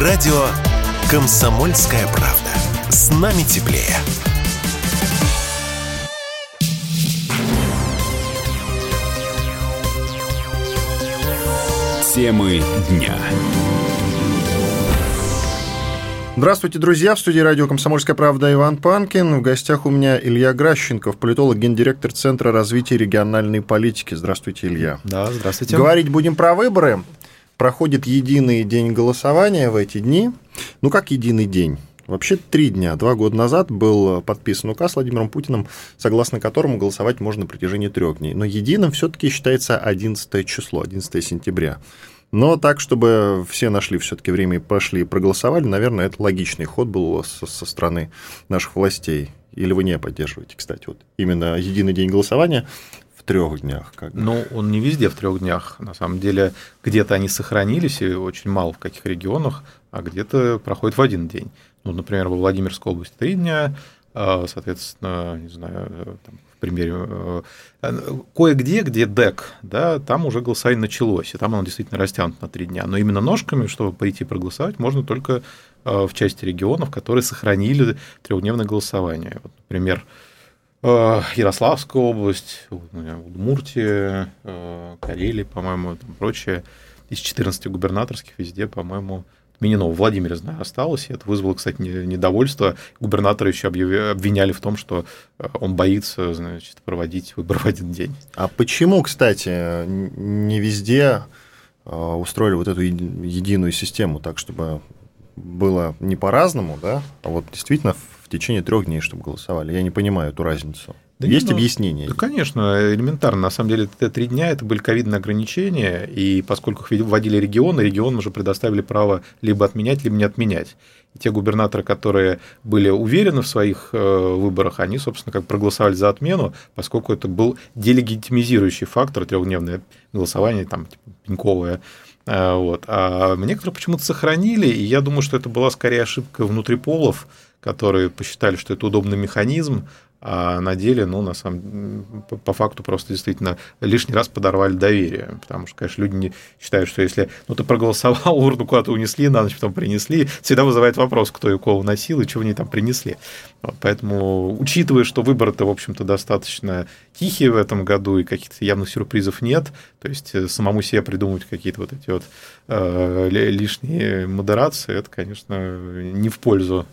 Радио «Комсомольская правда». С нами теплее. Темы дня. Здравствуйте, друзья. В студии радио «Комсомольская правда» Иван Панкин. В гостях у меня Илья Гращенков, политолог, гендиректор Центра развития региональной политики. Здравствуйте, Илья. Да, здравствуйте. Говорить будем про выборы. Проходит единый день голосования в эти дни. Ну, как единый день? Вообще три дня. Два года назад был подписан указ Владимиром Путиным, согласно которому голосовать можно на протяжении трех дней. Но единым все-таки считается 11 число, 11 сентября. Но так, чтобы все нашли все-таки время и пошли и проголосовали, наверное, это логичный ход был со, со стороны наших властей. Или вы не поддерживаете, кстати, вот именно единый день голосования трех днях? Как бы. Ну, он не везде в трех днях. На самом деле, где-то они сохранились, и очень мало в каких регионах, а где-то проходит в один день. Ну, например, во Владимирской области три дня, а, соответственно, не знаю, там, примере, э, кое-где, где ДЭК, да, там уже голосование началось, и там оно действительно растянуто на три дня. Но именно ножками, чтобы прийти проголосовать, можно только э, в части регионов, которые сохранили трехдневное голосование. Вот, например, э, Ярославская область, Удмуртия, Карелия, по-моему, и прочее. Из 14 губернаторских везде, по-моему, Минино в Владимире, знаю, осталось. И это вызвало, кстати, недовольство. Губернатора еще обвиняли в том, что э, он боится значит, проводить выборы в один день. А почему, кстати, не везде э, устроили вот эту единую систему так, чтобы было не по-разному, да, а вот действительно течение трех дней, чтобы голосовали? Я не понимаю эту разницу. Да Есть нет, ну, объяснение? Да, конечно, элементарно. На самом деле, это три дня это были ковидные ограничения, и поскольку их вводили регионы, регионы уже предоставили право либо отменять, либо не отменять. И те губернаторы, которые были уверены в своих э, выборах, они, собственно, как проголосовали за отмену, поскольку это был делегитимизирующий фактор, трехдневное голосование, там, типа, пеньковое. Э, вот. А некоторые почему-то сохранили, и я думаю, что это была скорее ошибка внутри полов, которые посчитали, что это удобный механизм, а на деле, ну, на самом по факту просто действительно лишний раз подорвали доверие, потому что, конечно, люди не считают, что если, ну, ты проголосовал, урну куда-то унесли, на ночь потом принесли, всегда вызывает вопрос, кто и кого носил и чего они там принесли. Вот, поэтому, учитывая, что выборы-то, в общем-то, достаточно тихие в этом году и каких-то явных сюрпризов нет, то есть э, самому себе придумывать какие-то вот эти вот э, лишние модерации, это, конечно, не в пользу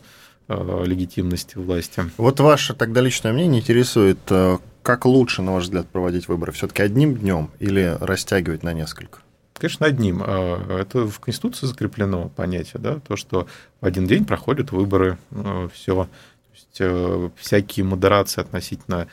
легитимности власти. Вот ваше тогда личное мнение интересует, э, как лучше, на ваш взгляд, проводить выборы? Все-таки одним днем или растягивать на несколько? Конечно, одним. Э, это в Конституции закреплено понятие, да, то, что в один день проходят выборы, все. То есть всякие модерации относительно Э,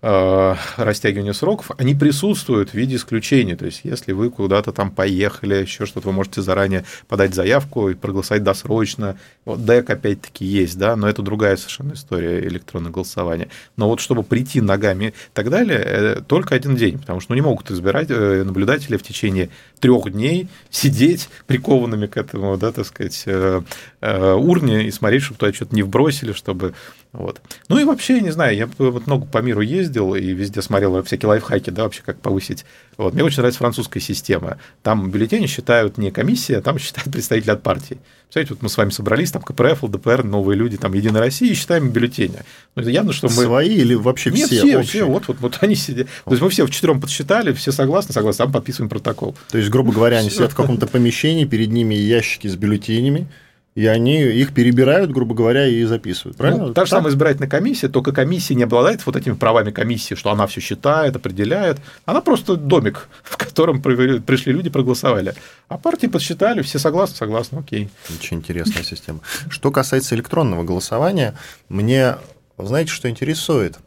растягивания сроков, они присутствуют в виде исключений. То есть, если вы куда-то там поехали, еще что-то, вы можете заранее подать заявку и проголосовать досрочно. Вот ДЭК опять-таки есть, да, но это другая совершенно история электронного голосования. Но вот чтобы прийти ногами и так далее, э, только один день, потому что ну, не могут избирать э, наблюдатели в течение трех дней сидеть прикованными к этому, да, так сказать, урне и смотреть, чтобы туда что-то не вбросили, чтобы вот. Ну и вообще, не знаю, я вот много по миру ездил и везде смотрел всякие лайфхаки, да, вообще как повысить. Вот. Мне очень нравится французская система. Там бюллетени считают не комиссия, а там считают представители от партии. Представляете, вот мы с вами собрались, там КПРФ, ЛДПР, новые люди, там Единая Россия, и считаем бюллетени. Ну, это явно, что мы... Свои или вообще Нет, все? все, все, вот, вот, вот они сидят. То есть мы все в четвером подсчитали, все согласны, согласны, там подписываем протокол. То есть, грубо говоря, они сидят в каком-то помещении, перед ними ящики с бюллетенями, и они их перебирают, грубо говоря, и записывают. Ну, правильно? Ну, та же самая избирательная комиссия, только комиссия не обладает вот этими правами комиссии, что она все считает, определяет. Она просто домик, в котором пришли люди, проголосовали. А партии подсчитали, все согласны, согласны, окей. Очень интересная система. Что касается электронного голосования, мне, знаете, что интересует?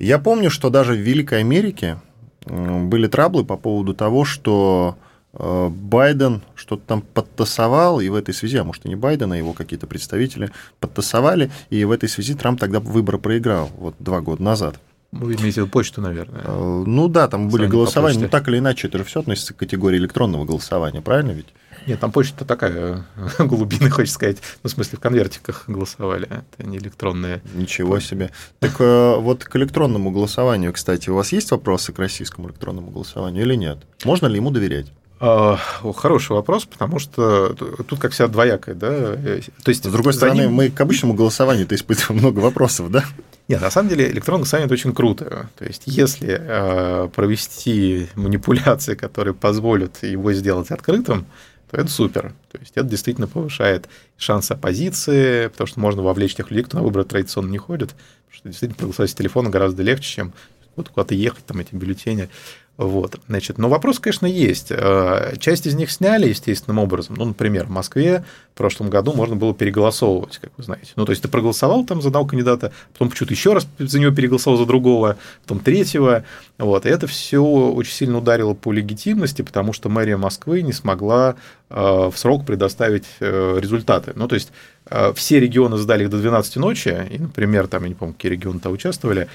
Я помню, что даже в Великой Америке были траблы по поводу того, что Байден что-то там подтасовал, и в этой связи, а может и не Байден, а его какие-то представители подтасовали, и в этой связи Трамп тогда выборы проиграл, вот два года назад. Вы имеете в виду почту, наверное? Э, ну да, там были голосования, но так или иначе это же все относится к категории электронного голосования, правильно ведь? Нет, там почта такая глубина, хочется сказать. Ну, в смысле, в конвертиках голосовали, это не электронные. Ничего себе. Так э, вот к электронному голосованию, кстати, у вас есть вопросы к российскому электронному голосованию или нет? Можно ли ему доверять? А, хороший вопрос, потому что тут как вся двоякая, да. То есть, с другой стороны, ним... мы к обычному голосованию-то испытываем много вопросов, да? Нет, на самом деле электронное голосование это очень круто. То есть, если э, провести манипуляции, которые позволят его сделать открытым, то это супер. То есть это действительно повышает шансы оппозиции, потому что можно вовлечь тех людей, кто на выборы традиционно не ходит, потому что действительно проголосовать с телефона гораздо легче, чем куда-то ехать, там эти бюллетени вот, значит, но вопрос, конечно, есть. Э, часть из них сняли естественным образом. Ну, например, в Москве в прошлом году можно было переголосовывать, как вы знаете. Ну, то есть ты проголосовал там за одного кандидата, потом почему-то еще раз за него переголосовал за другого, потом третьего. Вот, и это все очень сильно ударило по легитимности, потому что мэрия Москвы не смогла э, в срок предоставить э, результаты. Ну, то есть все регионы сдали их до 12 ночи, и, например, там, я не помню, какие регионы там участвовали,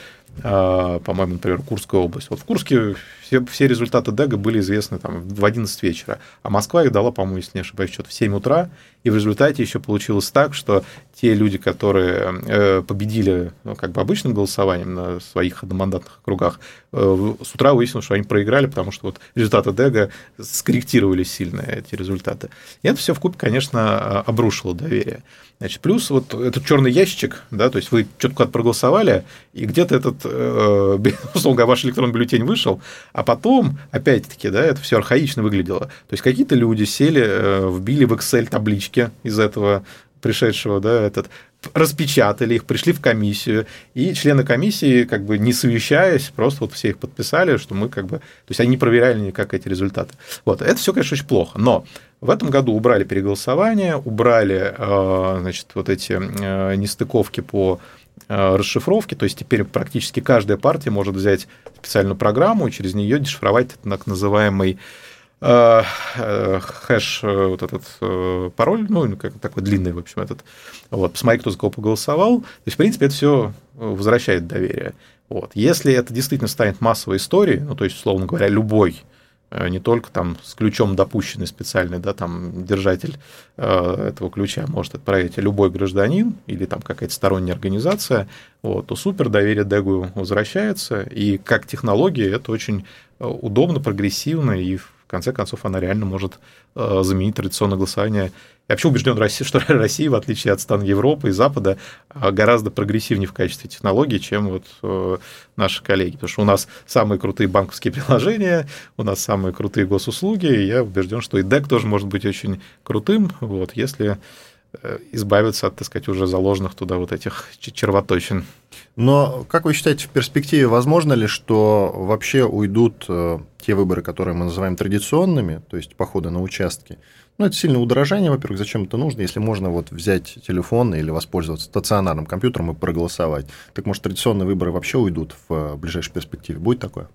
по-моему, например, Курская область. Вот в Курске все, все результаты ДЭГа были известны там, в 11 вечера, а Москва их дала, по-моему, если не ошибаюсь, что-то в 7 утра, и в результате еще получилось так, что те люди, которые э, победили ну, как бы обычным голосованием на своих одномандатных округах, э, с утра выяснилось, что они проиграли, потому что вот результаты ДЭГа скорректировали сильно эти результаты. И это все в купе, конечно, обрушило доверие. Значит, плюс вот этот черный ящичек, да, то есть вы что-то проголосовали, и где-то этот, э, условно ваш электронный бюллетень вышел, а потом, опять-таки, да, это все архаично выглядело. То есть какие-то люди сели, э, вбили в Excel таблички из этого пришедшего, да, этот, распечатали их, пришли в комиссию, и члены комиссии, как бы не совещаясь, просто вот все их подписали, что мы как бы... То есть они не проверяли никак эти результаты. Вот, это все, конечно, очень плохо, но в этом году убрали переголосование, убрали, э, значит, вот эти э, нестыковки по э, расшифровке, то есть теперь практически каждая партия может взять специальную программу и через нее дешифровать так называемый Э, э, хэш, вот этот пароль, ну, как такой длинный, в общем, этот, вот, посмотреть, кто за кого поголосовал. То есть, в принципе, это все возвращает доверие. Вот. Если это действительно станет массовой историей, ну, то есть, условно говоря, любой не только там с ключом допущенный специальный, да, там держатель этого ключа может отправить любой гражданин или там какая-то сторонняя организация, вот, то супер доверие Дегу возвращается, и как технология это очень удобно, прогрессивно и в конце концов, она реально может э, заменить традиционное голосование. Я вообще убежден, что Россия, в отличие от стран Европы и Запада, э, гораздо прогрессивнее в качестве технологий, чем вот э, наши коллеги. Потому что у нас самые крутые банковские приложения, у нас самые крутые госуслуги, и я убежден, что и DEC тоже может быть очень крутым, вот, если избавиться от, так сказать, уже заложенных туда вот этих червоточин. Но как вы считаете, в перспективе возможно ли, что вообще уйдут э, те выборы, которые мы называем традиционными, то есть походы на участки? Ну, это сильное удорожание, во-первых, зачем это нужно, если можно вот взять телефон или воспользоваться стационарным компьютером и проголосовать. Так может, традиционные выборы вообще уйдут в э, ближайшей перспективе? Будет такое?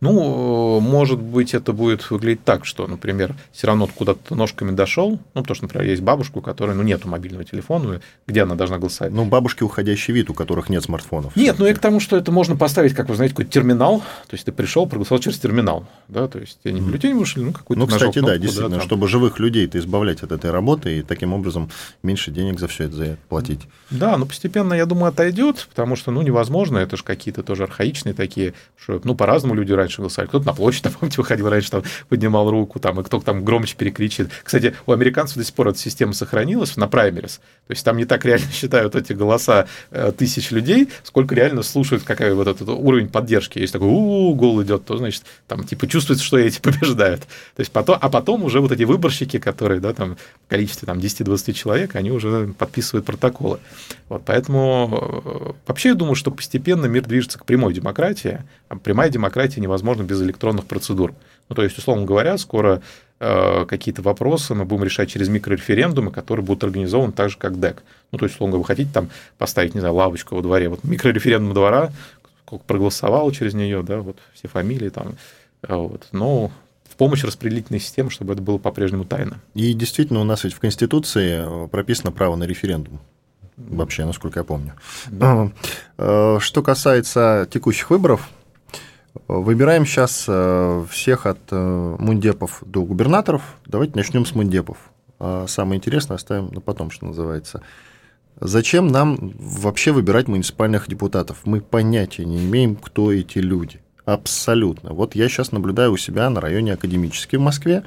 Ну, может быть, это будет выглядеть так, что, например, все равно куда-то ножками дошел, ну, потому что, например, есть бабушка, у которой, ну, нету мобильного телефона, где она должна голосовать. Ну, бабушки уходящий вид, у которых нет смартфонов. Нет, ну, и к тому, что это можно поставить, как вы знаете, какой-то терминал, то есть ты пришел, проголосовал через терминал, да, то есть не бюллетень вышли, ну, какой-то Ну, кстати, кнопку, да, действительно, да, чтобы живых людей-то избавлять от этой работы и таким образом меньше денег за все это платить. Да, но постепенно, я думаю, отойдет, потому что, ну, невозможно, это же какие-то тоже архаичные такие, что, ну, по-разному люди раньше голосовали, кто-то на площадь, помните, выходил раньше, там, поднимал руку, там, и кто там громче перекричит. Кстати, у американцев до сих пор эта система сохранилась на праймерис. То есть там не так реально считают эти голоса э, тысяч людей, сколько реально слушают, какой вот этот уровень поддержки. Если такой у, -у, -у гол идет, то, значит, там, типа, чувствуется, что эти побеждают. То есть потом, а потом уже вот эти выборщики, которые, да, там, в количестве там 10-20 человек, они уже подписывают протоколы. Вот, поэтому э, вообще я думаю, что постепенно мир движется к прямой демократии, а прямая демократия невозможна без электронных электронных процедур. Ну, то есть, условно говоря, скоро э, какие-то вопросы мы будем решать через микрореферендумы, которые будут организованы так же, как ДЭК. Ну, то есть, условно говоря, вы хотите там поставить, не знаю, лавочку во дворе, вот микрореферендум двора, сколько проголосовало через нее, да, вот все фамилии там, э, вот, но в помощь распределительной системы, чтобы это было по-прежнему тайно. И действительно, у нас ведь в Конституции э, прописано право на референдум вообще, насколько я помню. Да. Э, что касается текущих выборов, Выбираем сейчас э, всех от э, мундепов до губернаторов. Давайте начнем с мундепов. А самое интересное оставим на потом, что называется. Зачем нам вообще выбирать муниципальных депутатов? Мы понятия не имеем, кто эти люди. Абсолютно. Вот я сейчас наблюдаю у себя на районе Академический в Москве,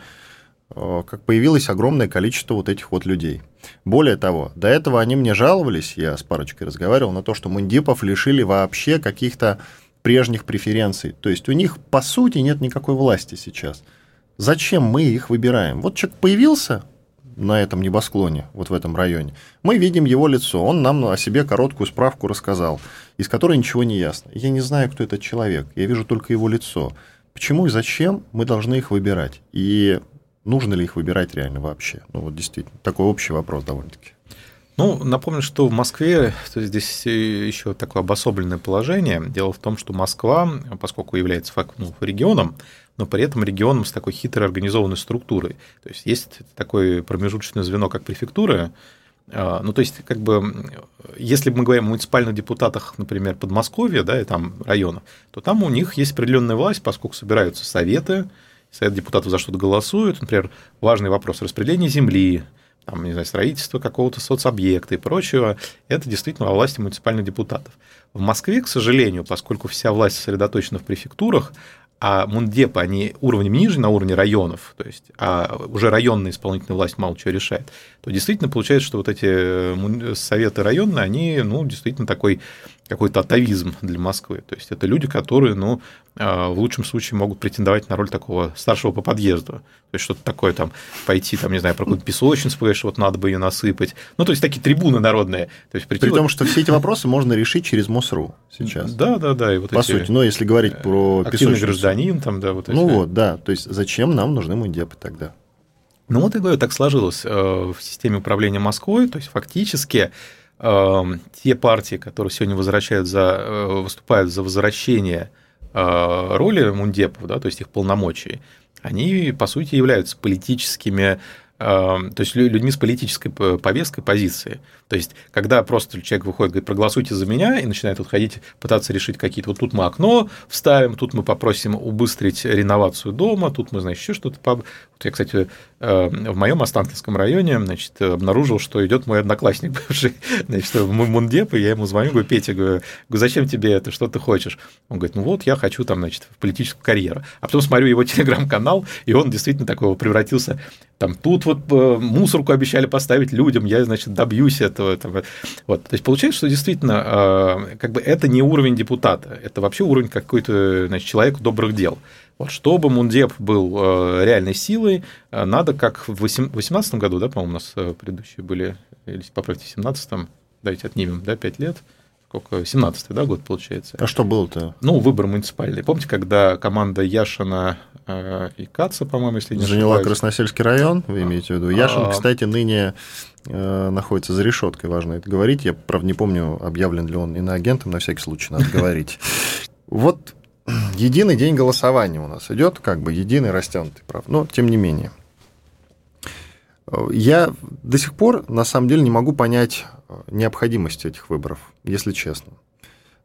э, как появилось огромное количество вот этих вот людей. Более того, до этого они мне жаловались, я с парочкой разговаривал, на то, что мундипов лишили вообще каких-то прежних преференций. То есть у них, по сути, нет никакой власти сейчас. Зачем мы их выбираем? Вот человек появился, на этом небосклоне, вот в этом районе, мы видим его лицо. Он нам о себе короткую справку рассказал, из которой ничего не ясно. Я не знаю, кто этот человек, я вижу только его лицо. Почему и зачем мы должны их выбирать? И нужно ли их выбирать реально вообще? Ну вот действительно, такой общий вопрос довольно-таки. Ну, напомню, что в Москве то здесь еще такое обособленное положение. Дело в том, что Москва, поскольку является ну, регионом, но при этом регионом с такой хитрой организованной структурой. То есть есть такое промежуточное звено, как префектура, а, ну, то есть, как бы, если мы говорим о муниципальных депутатах, например, Подмосковья, да, и там районов, то там у них есть определенная власть, поскольку собираются советы, совет депутатов за что-то голосуют, например, важный вопрос распределения земли, там, не знаю, строительство какого-то соцобъекта и прочего, это действительно во власти муниципальных депутатов. В Москве, к сожалению, поскольку вся власть сосредоточена в префектурах, а мундепы, они уровнем ниже, на уровне районов, то есть, а уже районная исполнительная власть мало чего решает, то действительно получается, что вот эти э, советы районные, они, ну, действительно такой какой-то атовизм для Москвы. То есть это люди, которые, ну, а, в лучшем случае могут претендовать на роль такого старшего по подъезду. То есть что-то такое там, пойти, там, не знаю, про какую-то песочницу, что вот надо бы ее насыпать. Ну, то есть такие трибуны народные. То есть, прийти При том, что все эти вопросы можно решить через МОСРУ сейчас. Да, да, да. И вот по эти... сути, ну, если говорить про Активный песочницу. гражданин, там, да, вот эти... Ну вот, да. То есть зачем нам нужны мундепы тогда? Ну вот я говорю, так сложилось э, в системе управления Москвой, то есть фактически те партии, которые сегодня возвращают за, э, выступают за возвращение э, роли мундепов, да, то есть их полномочий, они, по сути, являются политическими Эм, то есть людьми с политической повесткой, позиции. То есть, когда просто человек выходит, говорит, проголосуйте за меня, и начинает вот ходить, пытаться решить какие-то, вот тут мы окно вставим, тут мы попросим убыстрить реновацию дома, тут мы, значит, еще что-то. Вот я, кстати, эм, в моем Останкинском районе, значит, обнаружил, что идет мой одноклассник бывший, значит, мой мундеп, и я ему звоню, говорю, Петя, говорю, зачем тебе это, что ты хочешь? Он говорит, ну вот, я хочу там, значит, в политическую карьеру. А потом смотрю его телеграм-канал, и он действительно такого превратился, там, тут вот э, мусорку обещали поставить людям, я, значит, добьюсь этого. Там, вот. То есть получается, что действительно, э, как бы это не уровень депутата, это вообще уровень какой-то значит, человека добрых дел. Вот, чтобы Мундеп был э, реальной силой, надо, как в 2018 году, да, по-моему, у нас предыдущие были, или поправьте, в 2017, давайте отнимем, да, 5 лет, сколько, 17-й, да, год получается. А что было-то? Ну, выбор муниципальный. Помните, когда команда Яшина э, и Каца, по-моему, если не Заняла ошибаюсь. Красносельский район, вы имеете в виду? Яшин, а... кстати, ныне э, находится за решеткой, важно это говорить. Я, правда, не помню, объявлен ли он иноагентом, на всякий случай надо говорить. Вот единый день голосования у нас идет, как бы единый растянутый, прав. Но тем не менее. Я до сих пор, на самом деле, не могу понять необходимости этих выборов, если честно.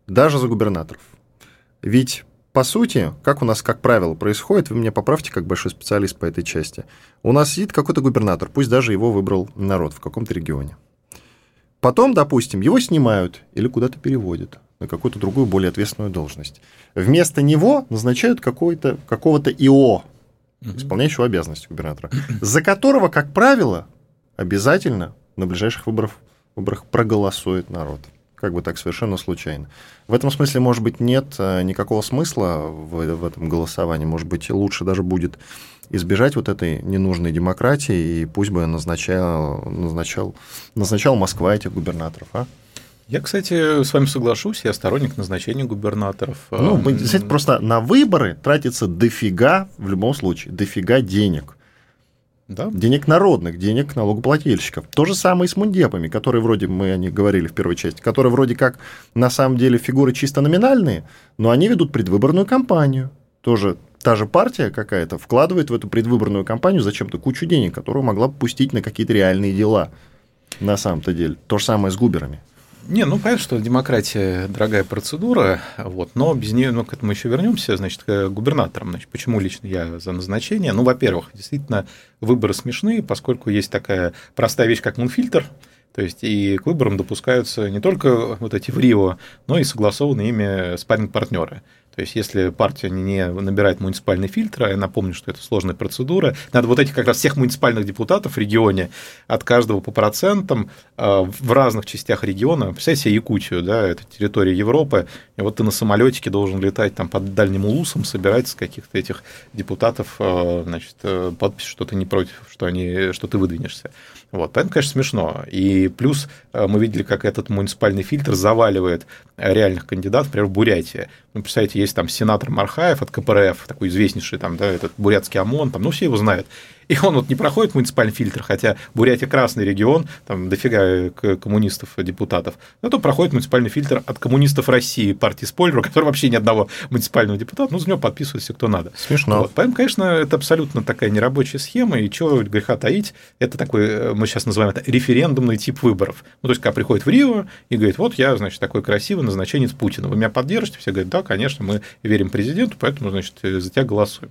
Даже за губернаторов. Ведь, по сути, как у нас, как правило, происходит, вы меня поправьте, как большой специалист по этой части, у нас сидит какой-то губернатор, пусть даже его выбрал народ в каком-то регионе. Потом, допустим, его снимают или куда-то переводят на какую-то другую, более ответственную должность. Вместо него назначают какого-то ИО, исполняющего обязанности губернатора, за которого, как правило, обязательно на ближайших выборах выборах проголосует народ. Как бы так совершенно случайно. В этом смысле, может быть, нет э, никакого смысла в, в этом голосовании. Может быть, лучше даже будет избежать вот этой ненужной демократии, и пусть бы назначал, назначал, назначал Москва этих губернаторов, а? Я, кстати, с вами соглашусь, я сторонник назначения губернаторов. Ну, действительно, просто на выборы тратится дофига, в любом случае, дофига денег да? денег народных, денег налогоплательщиков. То же самое и с мундепами, которые вроде, мы о них говорили в первой части, которые вроде как на самом деле фигуры чисто номинальные, но они ведут предвыборную кампанию. Тоже та же партия какая-то вкладывает в эту предвыборную кампанию зачем-то кучу денег, которую могла бы пустить на какие-то реальные дела на самом-то деле. То же самое с губерами. Не, ну понятно, что демократия дорогая процедура, вот, но без нее, ну, к этому еще вернемся, значит, к губернаторам. Значит, почему лично я за назначение? Ну, во-первых, действительно, выборы смешные, поскольку есть такая простая вещь, как мунфильтр, то есть и к выборам допускаются не только вот эти в Рио, но и согласованные ими спарринг-партнеры. То есть, если партия не набирает муниципальный фильтр, а я напомню, что это сложная процедура, надо вот этих как раз всех муниципальных депутатов в регионе, от каждого по процентам, э, в разных частях региона, представьте себе Якутию, да, это территория Европы, и вот ты на самолетике должен летать там под дальним улусом, собирать с каких-то этих депутатов, э, значит, э, подпись, что ты не против, что, они, что ты выдвинешься. Вот, поэтому, конечно, смешно. И плюс мы видели, как этот муниципальный фильтр заваливает реальных кандидатов, например, в Бурятии. Ну, представляете, есть там сенатор Мархаев от КПРФ, такой известнейший там, да, этот бурятский ОМОН, там, ну, все его знают. И он вот не проходит муниципальный фильтр, хотя Бурятия красный регион, там дофига коммунистов, депутатов. Но то проходит муниципальный фильтр от коммунистов России, партии Спойлера, у которой вообще ни одного муниципального депутата, ну, за него подписывается кто надо. Смешно. Вот. Поэтому, конечно, это абсолютно такая нерабочая схема, и чего греха таить, это такой, э, мы сейчас называем это референдумный тип выборов. Ну, то есть, когда приходит в Рио и говорит, вот я, значит, такой красивый назначенец Путина, вы меня поддержите? Все говорят, да, конечно, мы верим президенту, поэтому, значит, за тебя голосуем.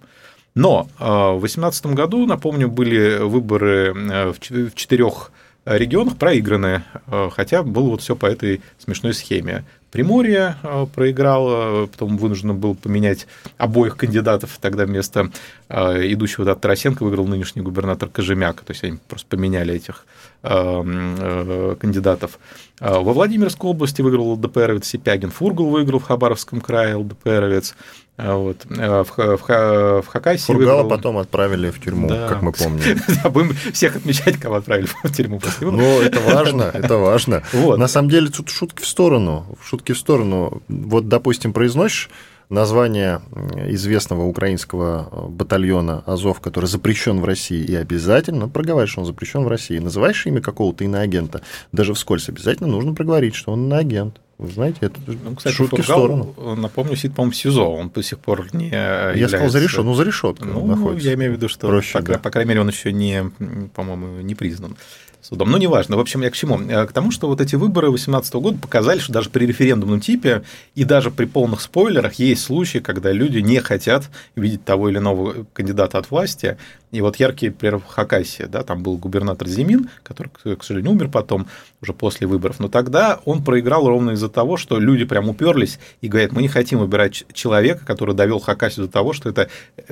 Но э, в 2018 году, напомню, были выборы э, в четырех регионах проигранные, э, хотя было вот все по этой смешной схеме. Приморье проиграл, потом вынужден был поменять обоих кандидатов. Тогда вместо идущего да, Тарасенко выиграл нынешний губернатор Кожемяк. То есть они просто поменяли этих кандидатов. Во Владимирской области выиграл ЛДПРовец Сипягин, Фургал выиграл в Хабаровском крае ЛДПРовец. А вот. А в, в, в Хакасии Фургала выиграл... потом отправили в тюрьму, да. как мы помним. Да, будем всех отмечать, кого отправили в тюрьму после Ну, это важно, это важно. Вот. На самом деле, тут шутки в сторону. Шутки в сторону. Вот, допустим, произносишь название известного украинского батальона Азов, который запрещен в России, и обязательно проговариваешь, что он запрещен в России. Называешь имя какого-то иноагента, даже вскользь обязательно нужно проговорить, что он иноагент. Вы знаете, это ну, кстати, шутки Фургал, в сторону. Напомню, сидит, по-моему, в СИЗО. Он до сих пор не Я является... сказал за решеткой, ну, за решеткой ну, находится. Я имею в виду, что, Проще, по, да. по крайней мере, он еще не, по-моему, не признан судом. Ну, неважно. В общем, я к чему? Э, к тому, что вот эти выборы 2018 года показали, что даже при референдумном типе и даже при полных спойлерах есть случаи, когда люди не хотят видеть того или иного кандидата от власти. И вот яркий пример в Хакасии, да, там был губернатор Зимин, который, к сожалению, умер потом, уже после выборов. Но тогда он проиграл ровно из-за того, что люди прям уперлись и говорят, мы не хотим выбирать человека, который довел Хакасию до того, что это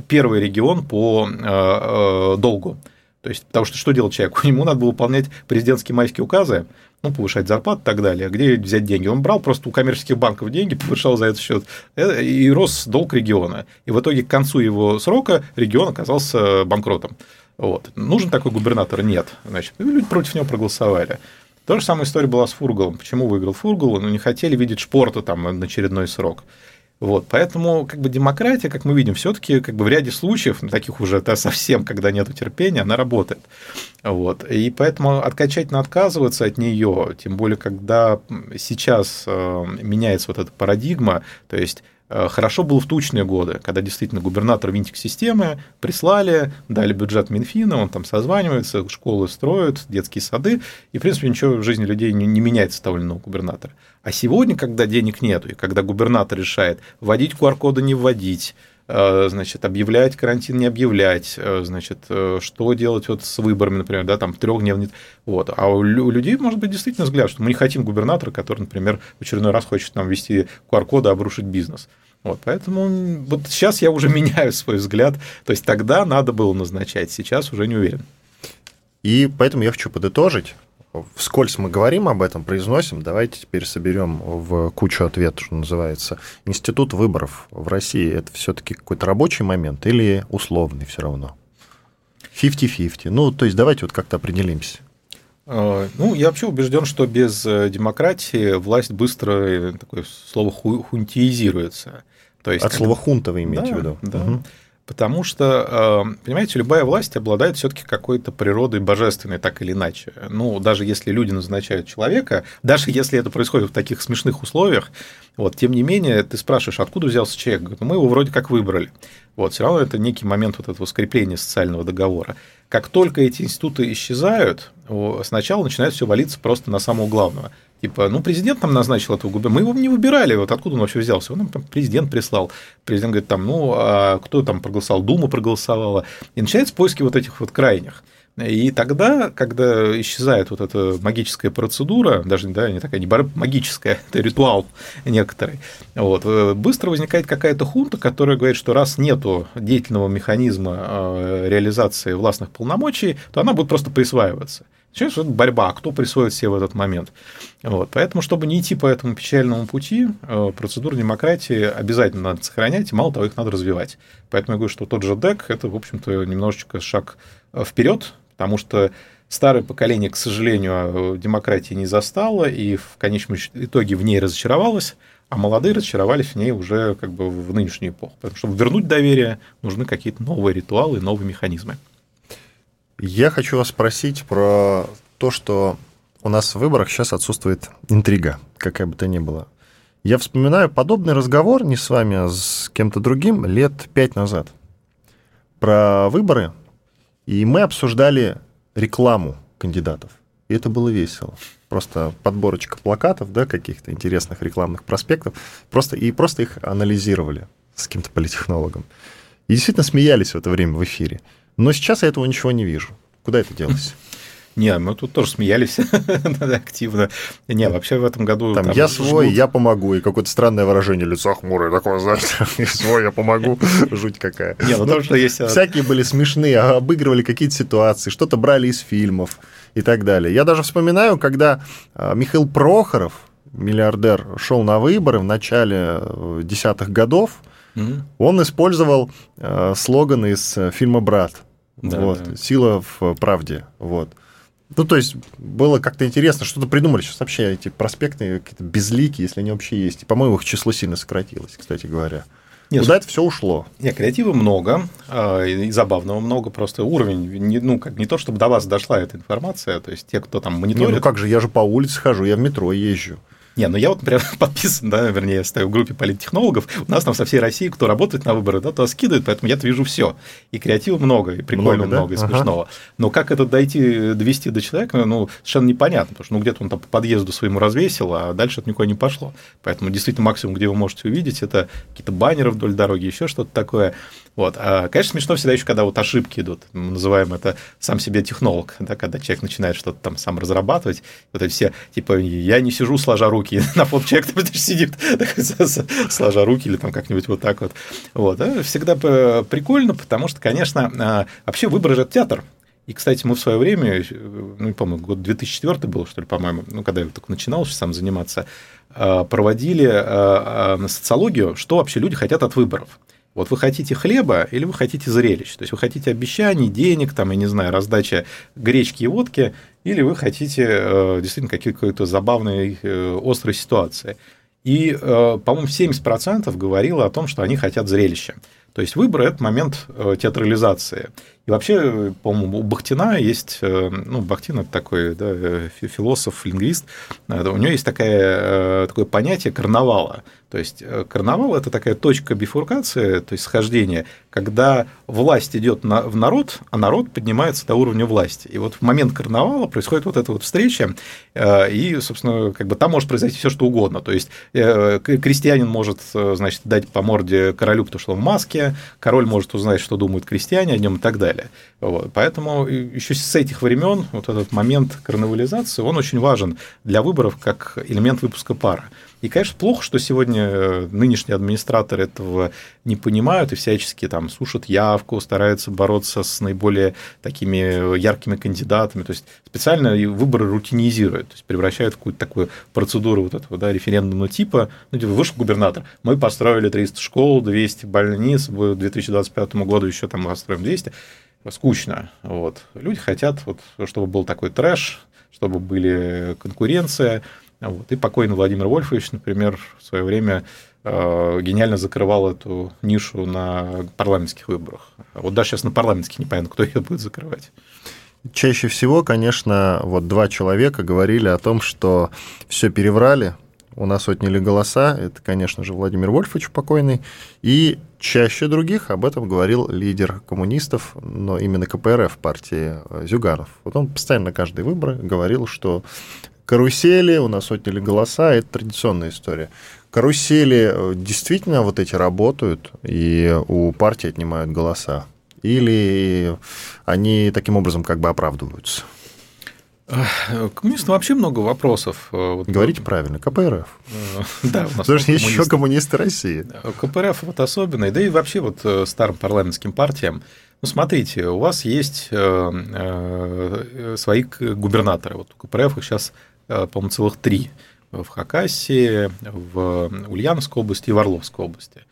первый регион по э, э, долгу. То есть, потому что что делать человеку? Ему надо было выполнять президентские майские указы, ну, повышать зарплату и так далее. Где взять деньги? Он брал просто у коммерческих банков деньги, повышал за этот счет, э, и рос долг региона. И в итоге к концу его срока регион оказался банкротом. Вот. Нужен такой губернатор? Нет. Значит, люди против него проголосовали. То же самая история была с Фургалом. Почему выиграл Фургал? Ну, не хотели видеть шпорта там на очередной срок. Вот, поэтому как бы демократия, как мы видим, все-таки как бы в ряде случаев, таких уже да, совсем, когда нет терпения, она работает. Вот, и поэтому откачательно отказываться от нее, тем более, когда сейчас э, меняется вот эта парадигма, то есть хорошо было в тучные годы, когда действительно губернатор винтик системы прислали, дали бюджет Минфина, он там созванивается, школы строят, детские сады, и, в принципе, ничего в жизни людей не, не меняется того или губернатора. А сегодня, когда денег нету, и когда губернатор решает вводить QR-коды, не вводить, э, значит, объявлять карантин, не объявлять, э, значит, что делать вот с выборами, например, да, там трехдневный, вот. А у людей может быть действительно взгляд, что мы не хотим губернатора, который, например, в очередной раз хочет нам ввести QR-коды, обрушить бизнес. Вот, поэтому вот сейчас я уже меняю свой взгляд. То есть тогда надо было назначать, сейчас уже не уверен. И поэтому я хочу подытожить. Вскользь мы говорим об этом, произносим. Давайте теперь соберем в кучу ответов, что называется. Институт выборов в России это все-таки какой-то рабочий момент или условный все равно? 50-50. Ну, то есть давайте вот как-то определимся. А, ну, я вообще убежден, что без э, демократии власть быстро, э, такое слово, хунтиизируется. То есть, От слова хунта вы имеете да, в виду? Да. Угу. Потому что, э, понимаете, любая власть обладает все-таки какой-то природой божественной, так или иначе. Ну, даже если люди назначают человека, даже если это происходит в таких смешных условиях, вот, тем не менее, ты спрашиваешь, откуда взялся человек? Говорит, ну, мы его вроде как выбрали. Вот, все равно это некий момент вот этого скрепления социального договора. Как только эти институты исчезают, сначала начинает все валиться просто на самого главного. Типа, ну, президент нам назначил этого губернатора, мы его не выбирали, вот откуда он вообще взялся? Он нам там президент прислал. Президент говорит, там, ну, а кто там проголосовал? Дума проголосовала. И начинаются поиски вот этих вот крайних. И тогда, когда исчезает вот эта магическая процедура, даже да, не такая не магическая, это ритуал некоторый, вот, э, быстро возникает какая-то хунта, которая говорит, что раз нету деятельного механизма э, реализации властных полномочий, то она будет просто присваиваться. Сейчас это борьба, а кто присвоит себе в этот момент. Вот. Поэтому, чтобы не идти по этому печальному пути, э, процедуру демократии обязательно надо сохранять, и мало того, их надо развивать. Поэтому я говорю, что тот же ДЭК – это, в общем-то, немножечко шаг вперед потому что старое поколение, к сожалению, демократии не застало и в конечном итоге в ней разочаровалось, а молодые разочаровались в ней уже как бы в нынешнюю эпоху. Потому что, чтобы вернуть доверие, нужны какие-то новые ритуалы, новые механизмы. Я хочу вас спросить про то, что у нас в выборах сейчас отсутствует интрига, какая бы то ни была. Я вспоминаю подобный разговор не с вами, а с кем-то другим лет пять назад про выборы и мы обсуждали рекламу кандидатов. И это было весело. Просто подборочка плакатов, да, каких-то интересных рекламных проспектов. Просто, и просто их анализировали с каким-то политехнологом. И действительно смеялись в это время в эфире. Но сейчас я этого ничего не вижу. Куда это делось? Не, мы тут тоже смеялись активно. Не, вообще в этом году... Там, там я свой, жгут. я помогу. И какое-то странное выражение лица хмурое такое, знаете, свой, я помогу. Жуть какая. Не, ну, то, что есть... А, всякие были смешные, обыгрывали какие-то ситуации, что-то брали из фильмов и так далее. Я даже вспоминаю, когда а, Михаил Прохоров, миллиардер, шел на выборы в начале э, десятых годов, mm он использовал э, слоган из э, фильма «Брат». Да, вот, да. Сила в правде. Вот. Ну, то есть было как-то интересно, что-то придумали. Сейчас вообще эти проспекты какие-то безликие, если они вообще есть. И, по-моему, их число сильно сократилось, кстати говоря. Нет, Куда это все ушло? Нет, креатива много, а, и забавного много, просто уровень, не, ну, как не то, чтобы до вас дошла эта информация, то есть те, кто там мониторит... Не, ну как же, я же по улице хожу, я в метро езжу. Не, ну я вот прям подписан, да, вернее, я стою в группе политтехнологов. У нас там со всей России, кто работает на выборы, да, то скидывают, поэтому я-то вижу все. И креатива много, и прикольно много, много да? и смешного. Ага. Но как это дойти, довести до человека, ну, совершенно непонятно, потому что ну, где-то он там по подъезду своему развесил, а дальше это никуда не пошло. Поэтому действительно максимум, где вы можете увидеть, это какие-то баннеры вдоль дороги, еще что-то такое. Вот. А, конечно, смешно всегда еще, когда вот ошибки идут. Мы называем это сам себе технолог, да, когда человек начинает что-то там сам разрабатывать. Вот эти все, типа, я не сижу сложа руки, на фото человек сидит, сложа руки или там как-нибудь вот так вот. Вот. Всегда прикольно, потому что, конечно, а, вообще выбор же театр. И, кстати, мы в свое время, ну, не помню, год 2004 был, что ли, по-моему, ну, когда я только начинал сам заниматься, а, проводили социологию, что вообще люди хотят от выборов. Вот вы хотите хлеба или вы хотите зрелищ? То есть вы хотите обещаний, денег, там, я не знаю, раздача гречки и водки, или вы хотите э, действительно какой-то забавной, э, острой ситуации. И, э, по-моему, 70% говорило о том, что они хотят зрелища. То есть выбор – это момент театрализации. Вообще, по-моему, у Бахтина есть, ну, Бахтин – это такой да, философ, лингвист, у него есть такое, такое понятие карнавала – то есть э, карнавал это такая точка бифуркации, то есть схождения, когда власть идет на, в народ, а народ поднимается до уровня власти. И вот в момент карнавала происходит вот эта вот встреча, э, и, собственно, как бы там может произойти все что угодно. То есть э, крестьянин может, значит, дать по морде королю, потому что он в маске, король может узнать, что думают крестьяне о нем и так далее. Вот. Поэтому еще с этих времен вот этот момент карнавализации, он очень важен для выборов как элемент выпуска пара. И, конечно, плохо, что сегодня э, нынешние администраторы этого не понимают и всячески там сушат явку, стараются бороться с наиболее такими яркими кандидатами. То есть специально выборы рутинизируют, то есть превращают в какую-то такую процедуру вот этого да, референдумного типа. Ну, типа, вышел губернатор, мы построили 300 школ, 200 больниц, в 2025 году еще там построим 200 скучно. Вот. Люди хотят, вот, чтобы был такой трэш, чтобы были конкуренция, вот. И покойный Владимир Вольфович, например, в свое время э, гениально закрывал эту нишу на парламентских выборах. Вот даже сейчас на парламентских непонятно, кто ее будет закрывать. Чаще всего, конечно, вот два человека говорили о том, что все переврали, у нас отняли голоса. Это, конечно же, Владимир Вольфович покойный. И чаще других об этом говорил лидер коммунистов, но именно КПРФ партии Зюганов. Вот он постоянно на каждые выборы говорил, что Карусели, у нас отняли голоса, это традиционная история. Карусели э, действительно вот эти работают, и у партии отнимают голоса. или они таким образом как бы оправдываются? Коммунистам вообще много вопросов. Вот, Говорите правильно, КПРФ. Да, у нас Потому что есть еще коммунисты России. КПРФ вот особенно, да и вообще вот старым парламентским партиям. Ну, смотрите, у вас есть свои губернаторы. Вот у КПРФ их сейчас, по-моему, целых три. В Хакасии, в Ульяновской области и в Орловской области.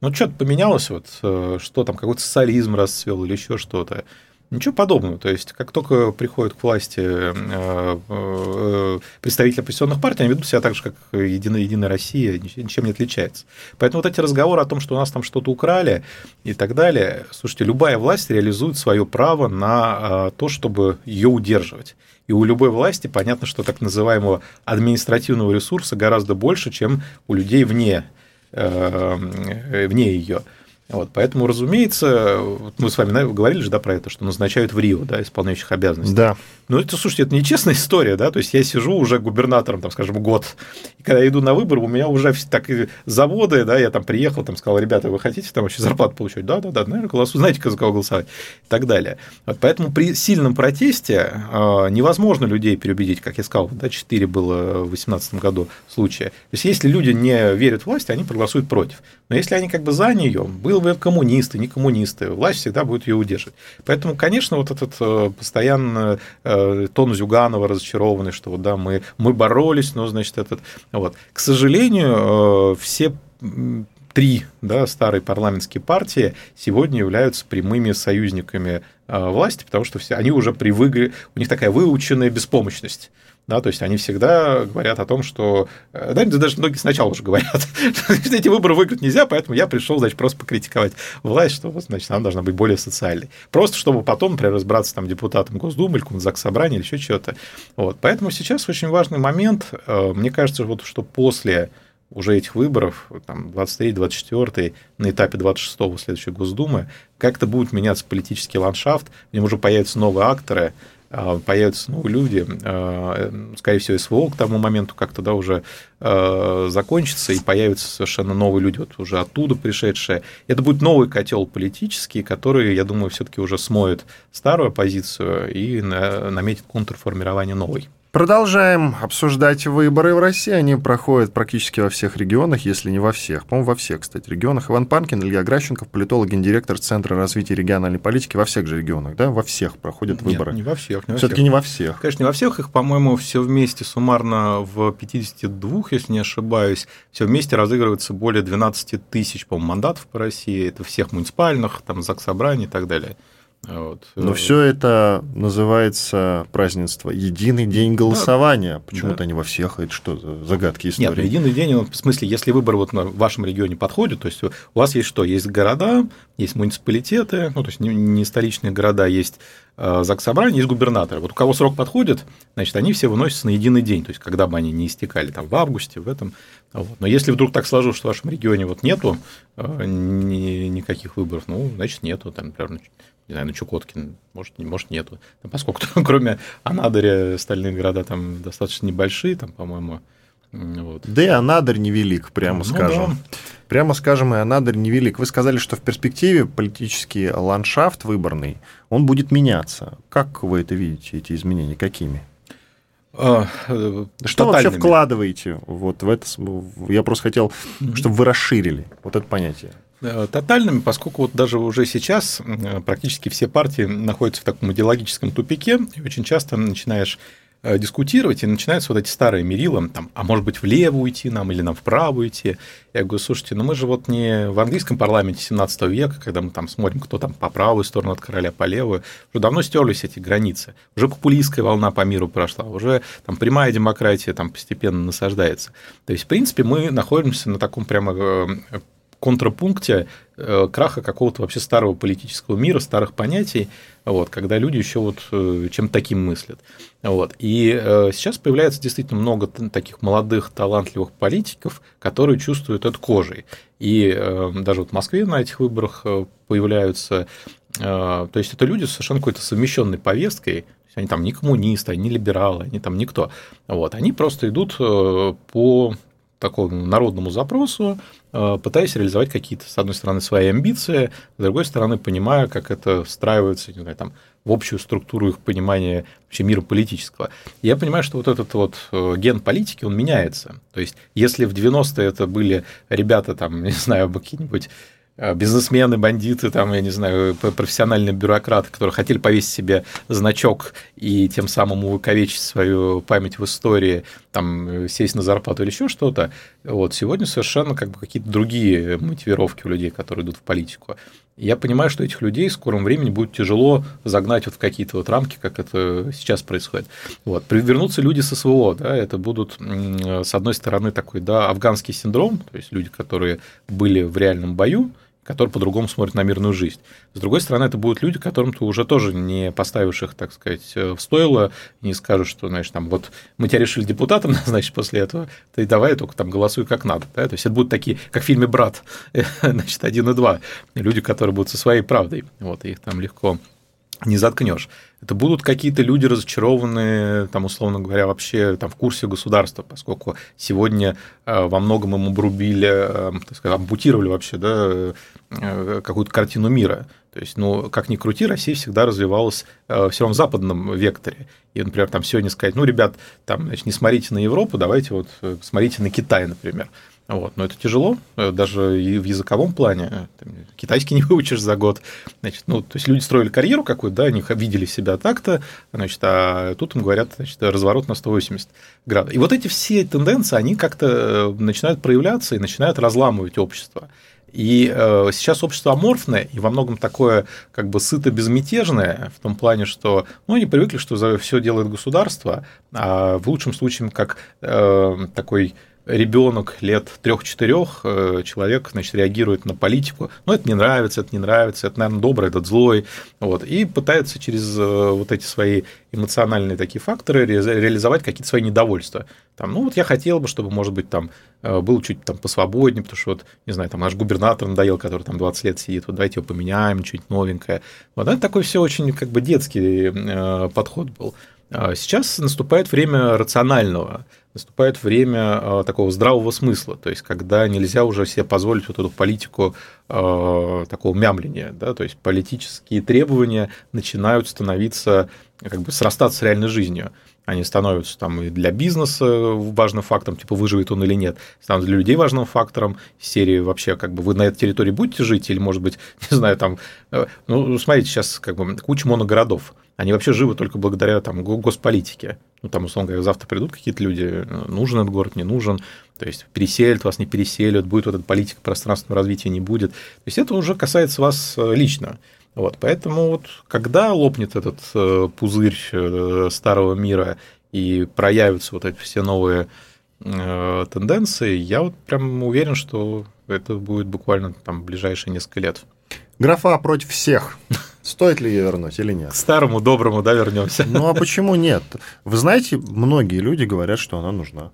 Ну, что-то поменялось, вот, что там, какой-то социализм расцвел или еще что-то. Ничего подобного. То есть, как только приходят к власти э, э, представители оппозиционных партий, они ведут себя так же, как Единая, Единая Россия, ничем не отличается. Поэтому вот эти разговоры о том, что у нас там что-то украли и так далее, слушайте, любая власть реализует свое право на э, то, чтобы ее удерживать. И у любой власти понятно, что так называемого административного ресурса гораздо больше, чем у людей вне, вне ее. Вот, поэтому, разумеется, мы с вами говорили же да, про это, что назначают в Рио да, исполняющих обязанностей. Да. Ну, это, слушайте, это нечестная история, да, то есть я сижу уже губернатором, там, скажем, год, и когда я иду на выборы, у меня уже так заводы, да, я там приехал, там сказал, ребята, вы хотите там вообще зарплату получать? Да, да, да, наверное, голосую, знаете, за кого голосовать и так далее. Вот, поэтому при сильном протесте э, невозможно людей переубедить, как я сказал, да, 4 было в 2018 году случая. То есть если люди не верят власти, они проголосуют против. Но если они как бы за нее, был бы коммунисты, не коммунисты, власть всегда будет ее удерживать. Поэтому, конечно, вот этот э, постоянно э, тон Зюганова разочарованный, что вот, да, мы, мы боролись, но, значит, этот... Вот. К сожалению, э, все три да, старые парламентские партии сегодня являются прямыми союзниками власти, потому что все, они уже привыкли, у них такая выученная беспомощность. Да, то есть они всегда говорят о том, что... Э, да, даже многие сначала уже говорят, что эти выборы выиграть нельзя, поэтому я пришел, значит, просто покритиковать власть, что, значит, она должна быть более социальной. Просто чтобы потом, например, разбираться там депутатом Госдумы или ЗАГС собрания или еще чего-то. Вот. Поэтому сейчас очень важный момент. Э, мне кажется, вот, что после уже этих выборов, там, 23-24, на этапе 26-го следующей Госдумы, как-то будет меняться политический ландшафт, в нем уже появятся новые акторы, а, появятся новые люди, а, скорее всего, СВО к тому моменту как-то да, уже а, закончится, и появятся совершенно новые люди, вот уже оттуда пришедшие. Это будет новый котел политический, который, я думаю, все-таки уже смоет старую оппозицию и наметит контрформирование новой. Продолжаем обсуждать выборы в России. Они проходят практически во всех регионах, если не во всех. По-моему, во всех, кстати, регионах. Иван Панкин, Илья Гращенков, политолог, гендиректор Центра развития региональной политики. Во всех же регионах, да? Во всех проходят выборы. Нет, не во всех. Все-таки не во всех. Конечно, не во всех. Их, по-моему, все вместе суммарно в 52, если не ошибаюсь. Все вместе разыгрывается более 12 тысяч, по-моему, мандатов по России. Это всех муниципальных, там, ЗАГС собраний и так далее. Вот. Но все это называется празднество «Единый день голосования». Да. Почему-то да. они во всех, это что за загадки истории? Нет, ну, единый день, в смысле, если выбор вот в вашем регионе подходит, то есть у вас есть что? Есть города, есть муниципалитеты, ну, то есть не столичные города, есть э, ЗАГС собрания, есть губернаторы. Вот у кого срок подходит, значит, они все выносятся на единый день, то есть когда бы они не истекали, там, в августе, в этом. Вот. Но если вдруг так сложилось, что в вашем регионе вот нету э, никаких выборов, ну, значит, нету, там, например, не знаю, на Чукоткин, может, не, может нету. Там, поскольку кроме Анадыря остальные города там достаточно небольшие, там, по-моему, вот. Да и Анадырь невелик, прямо ну, скажем. Да. Прямо скажем, и Анадырь невелик. Вы сказали, что в перспективе политический ландшафт выборный, он будет меняться. Как вы это видите, эти изменения? Какими? А, э, что вообще вкладываете вот в это? Я просто хотел, чтобы вы расширили вот это понятие. Э, тотальными, поскольку вот даже уже сейчас э, практически все партии находятся в таком идеологическом тупике, и очень часто начинаешь э, дискутировать, и начинаются вот эти старые мерила, там, а может быть, влево уйти нам или нам вправо уйти. Я говорю, слушайте, ну мы же вот не в английском парламенте 17 века, когда мы там смотрим, кто там по правую сторону от короля, по левую, уже давно стерлись эти границы. Уже популистская волна по миру прошла, уже там прямая демократия там постепенно насаждается. То есть, в принципе, мы находимся на таком прямо контрапункте э, краха какого-то вообще старого политического мира, старых понятий, вот, когда люди еще вот э, чем-то таким мыслят. Вот. И э, сейчас появляется действительно много таких молодых, талантливых политиков, которые чувствуют это кожей. И даже вот в Москве на этих выборах появляются... То есть это люди с совершенно какой-то совмещенной повесткой, они там не коммунисты, они либералы, они там никто. Вот. Они просто идут по такому народному запросу, э, пытаясь реализовать какие-то, с одной стороны, свои амбиции, с другой стороны, понимая, как это встраивается, не знаю, там, в общую структуру их понимания вообще мира политического. Я понимаю, что вот этот вот э, ген политики, он меняется. То есть, если в 90-е это были ребята, там, не знаю, какие-нибудь бизнесмены, бандиты, там, я не знаю, профессиональные бюрократы, которые хотели повесить себе значок и тем самым увековечить свою память в истории, там, э, сесть на зарплату или еще что-то. Вот сегодня совершенно как бы какие-то другие мотивировки у людей, которые идут в политику. Я понимаю, что этих людей в скором времени будет тяжело загнать вот в какие-то вот рамки, как это сейчас происходит. Вот. Вернутся люди с СВО, да, это будут, с одной стороны, такой, да, афганский синдром, то есть люди, которые были в реальном бою, которые по-другому смотрят на мирную жизнь. С другой стороны, это будут люди, которым ты уже тоже не поставишь их, так сказать, в стойло, не скажешь, что, знаешь, там, вот мы тебя решили депутатом назначить после этого, ты давай только там голосуй как надо. Да? То есть это будут такие, как в фильме «Брат», значит, один и два, люди, которые будут со своей правдой, вот, их там легко не заткнешь. Это будут какие-то люди разочарованные, там, условно говоря, вообще там, в курсе государства, поскольку сегодня э, во многом им обрубили, э, так сказать, ампутировали вообще да, э, какую-то картину мира. То есть, ну, как ни крути, Россия всегда развивалась в всем западном векторе. И, например, там сегодня сказать, ну, ребят, там, значит, не смотрите на Европу, давайте вот смотрите на Китай, например. Вот. Но это тяжело, э, даже и в языковом плане. Китайский не выучишь за год. Значит, ну, то есть люди строили карьеру какую-то, да, они видели себя так-то, значит, а тут им говорят, значит, разворот на 180 градусов. И вот эти все тенденции, они как-то э, начинают проявляться и начинают разламывать общество. И э, сейчас общество аморфное и во многом такое как бы сыто безмятежное в том плане, что ну, они привыкли, что за все делает государство, а в лучшем случае как э, такой ребенок лет трех-четырех, э, человек, значит, реагирует на политику, ну, это не нравится, это не нравится, это, наверное, добрый, этот злой, вот, и пытается через э, вот эти свои эмоциональные такие факторы реализовать какие-то свои недовольства. Там, ну, вот я хотел бы, чтобы, может быть, там э, был чуть там посвободнее, потому что, вот, не знаю, там наш губернатор надоел, который там 20 лет сидит, вот давайте его поменяем, что-нибудь новенькое. Вот это такой все очень как бы детский подход был. А сейчас наступает время рационального, наступает время а, такого здравого смысла, то есть когда нельзя уже себе позволить вот эту политику а, такого мямления, да, то есть политические требования начинают становиться, как бы срастаться с реальной жизнью. Они становятся там и для бизнеса важным фактором, типа выживет он или нет, становятся для людей важным фактором. Серии вообще, как бы вы на этой территории будете жить или, может быть, не знаю, там, э, ну, смотрите, сейчас как бы куча моногородов, они вообще живы только благодаря там, госполитике. Ну, там, условно говоря, завтра придут какие-то люди, нужен этот город, не нужен, то есть переселят вас, не переселят, будет вот эта политика пространственного развития, не будет. То есть это уже касается вас э, лично. Вот, поэтому вот когда лопнет этот э, пузырь э, старого мира и проявятся вот эти все новые тенденции, я вот прям уверен, что это будет буквально там ближайшие несколько лет. Графа против всех. Стоит ли ее вернуть или нет? К старому доброму, да, вернемся. Ну а почему нет? Вы знаете, многие люди говорят, что она нужна.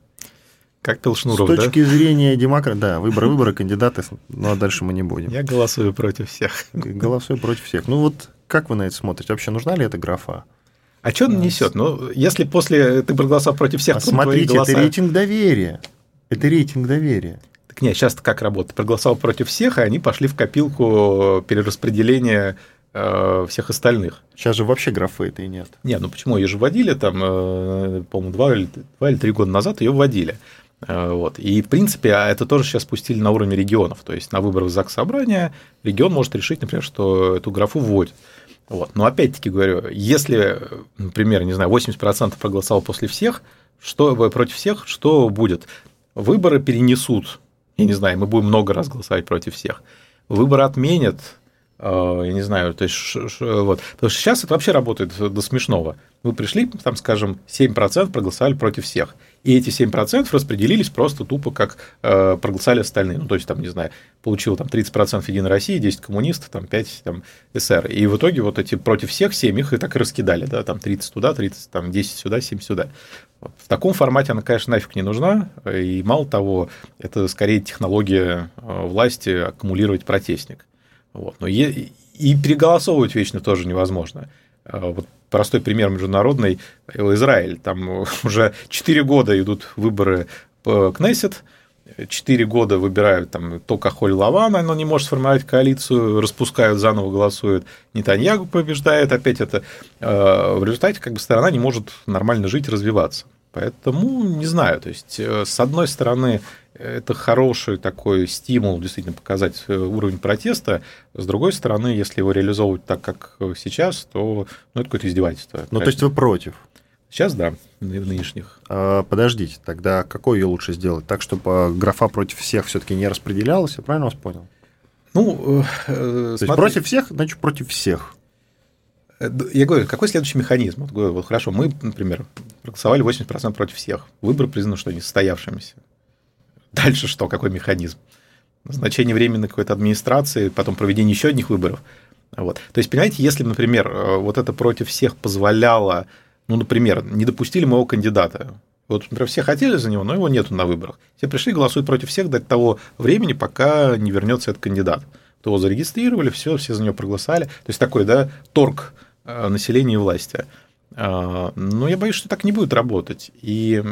Как Пилшнуров, С точки да? зрения демократа, да, выборы, выборы, кандидаты, ну а дальше мы не будем. Я голосую против всех. Голосую против всех. Ну вот как вы на это смотрите? Вообще нужна ли эта графа? А что он несет? Ну, если после ты проголосовал против всех, а смотрите, голоса... это рейтинг доверия. Это рейтинг доверия. Так нет, сейчас как работает? Проголосовал против всех, и они пошли в копилку перераспределения всех остальных. Сейчас же вообще графы это и нет. Не, ну почему? Ее же вводили там, э, по-моему, два или, два или три года назад ее вводили. Э, вот. И, в принципе, а это тоже сейчас спустили на уровне регионов. То есть на выборах ЗАГС собрания регион может решить, например, что эту графу вводят. Вот. Но опять-таки говорю, если, например, не знаю, 80% проголосовал после всех, что против всех, что будет? Выборы перенесут. Я не знаю, мы будем много раз голосовать против всех. Выборы отменят, Э, я не знаю, то есть, вот. Потому что сейчас это вообще работает до смешного. Вы пришли, там, скажем, 7% проголосовали против всех. И эти 7% распределились просто тупо, как э, проголосовали остальные. Ну, то есть, там, не знаю, получил там 30% Единой России, 10 коммунистов, там 5 там, СР. И в итоге вот эти против всех 7 их и так и раскидали, да, там 30 туда, 30, там 10 сюда, 7 сюда. В таком формате она, конечно, нафиг не нужна. И мало того, это скорее технология э, власти аккумулировать протестник. Вот. Но и, и переголосовывать вечно тоже невозможно. А вот простой пример международный Израиль. Там уже 4 года идут выборы Кнессет, четыре года выбирают там только Холь Лаван, она не может сформировать коалицию, распускают, заново голосуют, Нетаньягу побеждает, опять это в результате как бы страна не может нормально жить развиваться. Поэтому не знаю, то есть с одной стороны это хороший такой стимул действительно показать э, уровень протеста. С другой стороны, если его реализовывать так, как сейчас, то ну, это какое-то издевательство. Ну, то есть вы против? Сейчас да, в нынешних. А, подождите, тогда какой ее лучше сделать? Так, чтобы графа против всех все-таки не распределялась, я правильно вас понял? Ну, э, есть против всех, значит, против всех. Э, я говорю, какой следующий механизм? Вот, говорю, вот хорошо, мы, например, проголосовали 80% против всех. Выборы признаны, что несостоявшимися. Дальше что? Какой механизм? Назначение временной какой-то администрации, потом проведение еще одних выборов. Вот. То есть, понимаете, если, например, э, вот это против всех позволяло, ну, например, не допустили моего кандидата, вот, например, все хотели за него, но его нету на выборах. Все пришли, голосуют против всех до того времени, пока не вернется этот кандидат. То зарегистрировали, все, все за него проголосовали. То есть такой, да, торг э, населения и власти. А, но я боюсь, что так не будет работать. И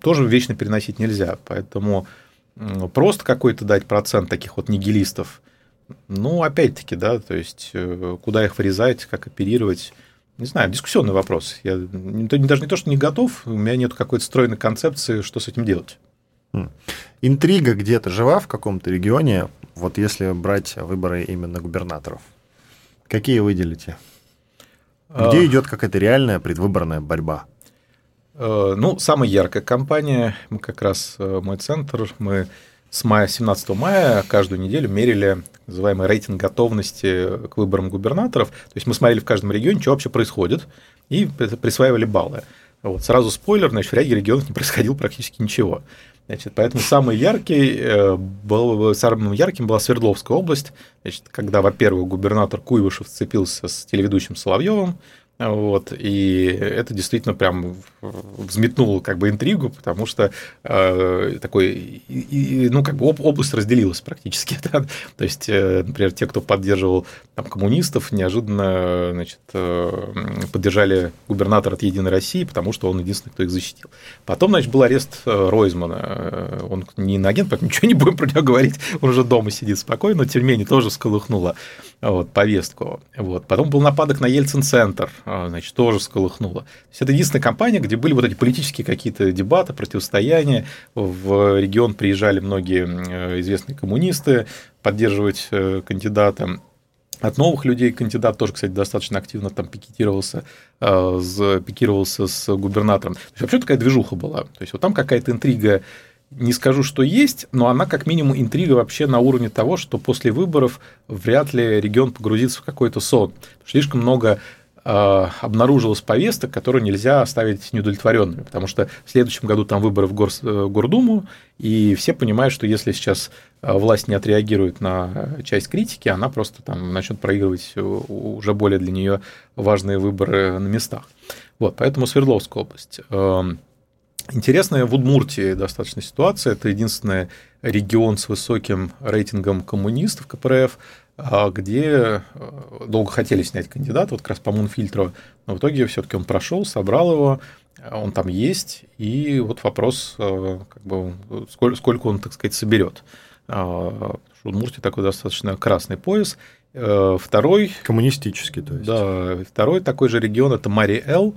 тоже вечно переносить нельзя. Поэтому просто какой-то дать процент таких вот нигилистов, ну, опять-таки, да, то есть э, куда их вырезать, как оперировать, не знаю, дискуссионный вопрос. Я даже не то, что не готов, у меня нет какой-то стройной концепции, что с этим делать. Интрига где-то жива в каком-то регионе, вот если брать выборы именно губернаторов. Какие выделите? Где а... идет какая-то реальная предвыборная борьба? Э, ну, самая яркая кампания, мы как раз, э, мой центр, мы с мая, 17 мая каждую неделю мерили так называемый рейтинг готовности к выборам губернаторов. То есть мы смотрели в каждом регионе, что вообще происходит, и присваивали баллы. Вот. Сразу спойлер, значит, в ряде регионов не происходило практически ничего. Значит, поэтому самый яркий э, был, самым ярким была Свердловская область, значит, когда, во-первых, губернатор Куйвышев сцепился с телеведущим Соловьевым, вот, и это действительно прям взметнуло как бы интригу, потому что э, такой, и, ну, как бы область разделилась практически. Да? То есть, э, например, те, кто поддерживал там, коммунистов, неожиданно значит, э, поддержали губернатора от Единой России, потому что он единственный, кто их защитил. Потом, значит, был арест э, Ройзмана. Э, он не на агент, поэтому ничего не будем про него говорить, он уже дома сидит спокойно, но тем не менее тоже всколыхнуло вот, повестку. Вот. Потом был нападок на Ельцин-центр, а, значит, тоже всколыхнуло. То есть это единственная компания, где были вот эти политические какие-то дебаты, противостояния. В регион приезжали многие э, известные коммунисты поддерживать э, кандидата. От новых людей кандидат тоже, кстати, достаточно активно там пикетировался, э, пикировался с губернатором. То есть вообще такая движуха была. То есть вот там какая-то интрига не скажу, что есть, но она как минимум интрига вообще на уровне того, что после выборов вряд ли регион погрузится в какой-то сон. Слишком много э, обнаружилось повесток, которые нельзя оставить неудовлетворенными, потому что в следующем году там выборы в Гор, э, Гордуму, и все понимают, что если сейчас э, власть не отреагирует на часть критики, она просто там начнет проигрывать уже более для нее важные выборы на местах. Вот, поэтому Свердловская область. Интересная в Удмуртии достаточно ситуация. Это единственный регион с высоким рейтингом коммунистов КПРФ, а, где э, долго хотели снять кандидата, вот как раз по Мунфильтру, но в итоге все-таки он прошел, собрал его, он там есть, и вот вопрос, э, как бы, сколько он, так сказать, соберет. А, Удмуртия такой достаточно красный пояс. Э, второй... Коммунистический, то есть. Да, второй такой же регион – это Мари-Эл,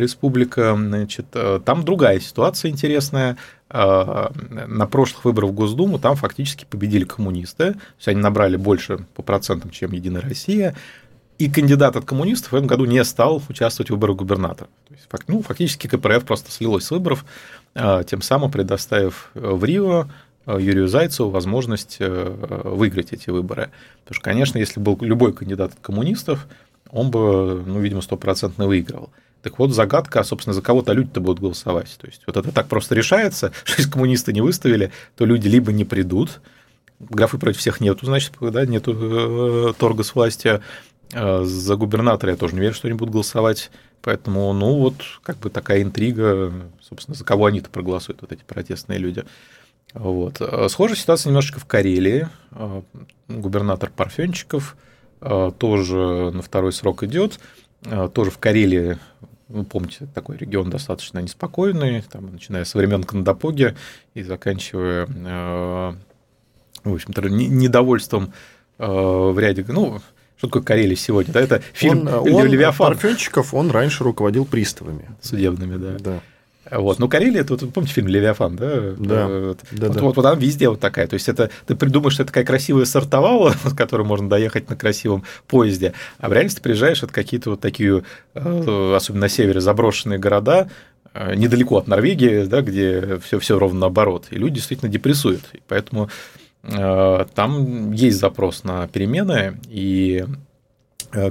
республика, значит, э, там другая ситуация интересная. Э, на прошлых выборах в Госдуму там фактически победили коммунисты, то есть они набрали больше по процентам, чем Единая Россия, и кандидат от коммунистов в этом году не стал участвовать в выборах губернатора. То есть, ну, фактически КПРФ просто слилось с выборов, э, тем самым предоставив в Рио Юрию Зайцеву возможность выиграть эти выборы. Потому что, конечно, если был любой кандидат от коммунистов, он бы, ну, видимо, стопроцентно выиграл. Так вот, загадка, собственно, за кого-то люди-то будут голосовать. То есть, вот это так просто решается, что если коммунисты не выставили, то люди либо не придут, графы против всех нету, значит, да, нету э, торга с властью. А за губернатора я тоже не верю, что они будут голосовать. Поэтому, ну, вот как бы такая интрига, собственно, за кого они-то проголосуют, вот эти протестные люди. Вот. Схожая ситуация немножечко в Карелии. Губернатор Парфенчиков тоже на второй срок идет. Тоже в Карелии вы помните, такой регион достаточно неспокойный, там, начиная с времен Кандапоги и заканчивая, э, в общем-то, недовольством э, в ряде, ну, что такое Карелия сегодня? Да, это фильм он, он, Левиафан. Парфенчиков, он раньше руководил приставами. Судебными, да. Да. Вот. Но Карелия, тут, помните фильм «Левиафан», да? Да. Вот, да, вот, да. вот, вот она везде вот такая. То есть, это ты придумаешь, что это такая красивая сортовала, с которой можно доехать на красивом поезде, а в реальности приезжаешь, это какие-то вот такие, э, особенно на севере, заброшенные города, э, недалеко от Норвегии, да, где все, все ровно наоборот. И люди действительно депрессуют. И поэтому э, там есть запрос на перемены, и Э,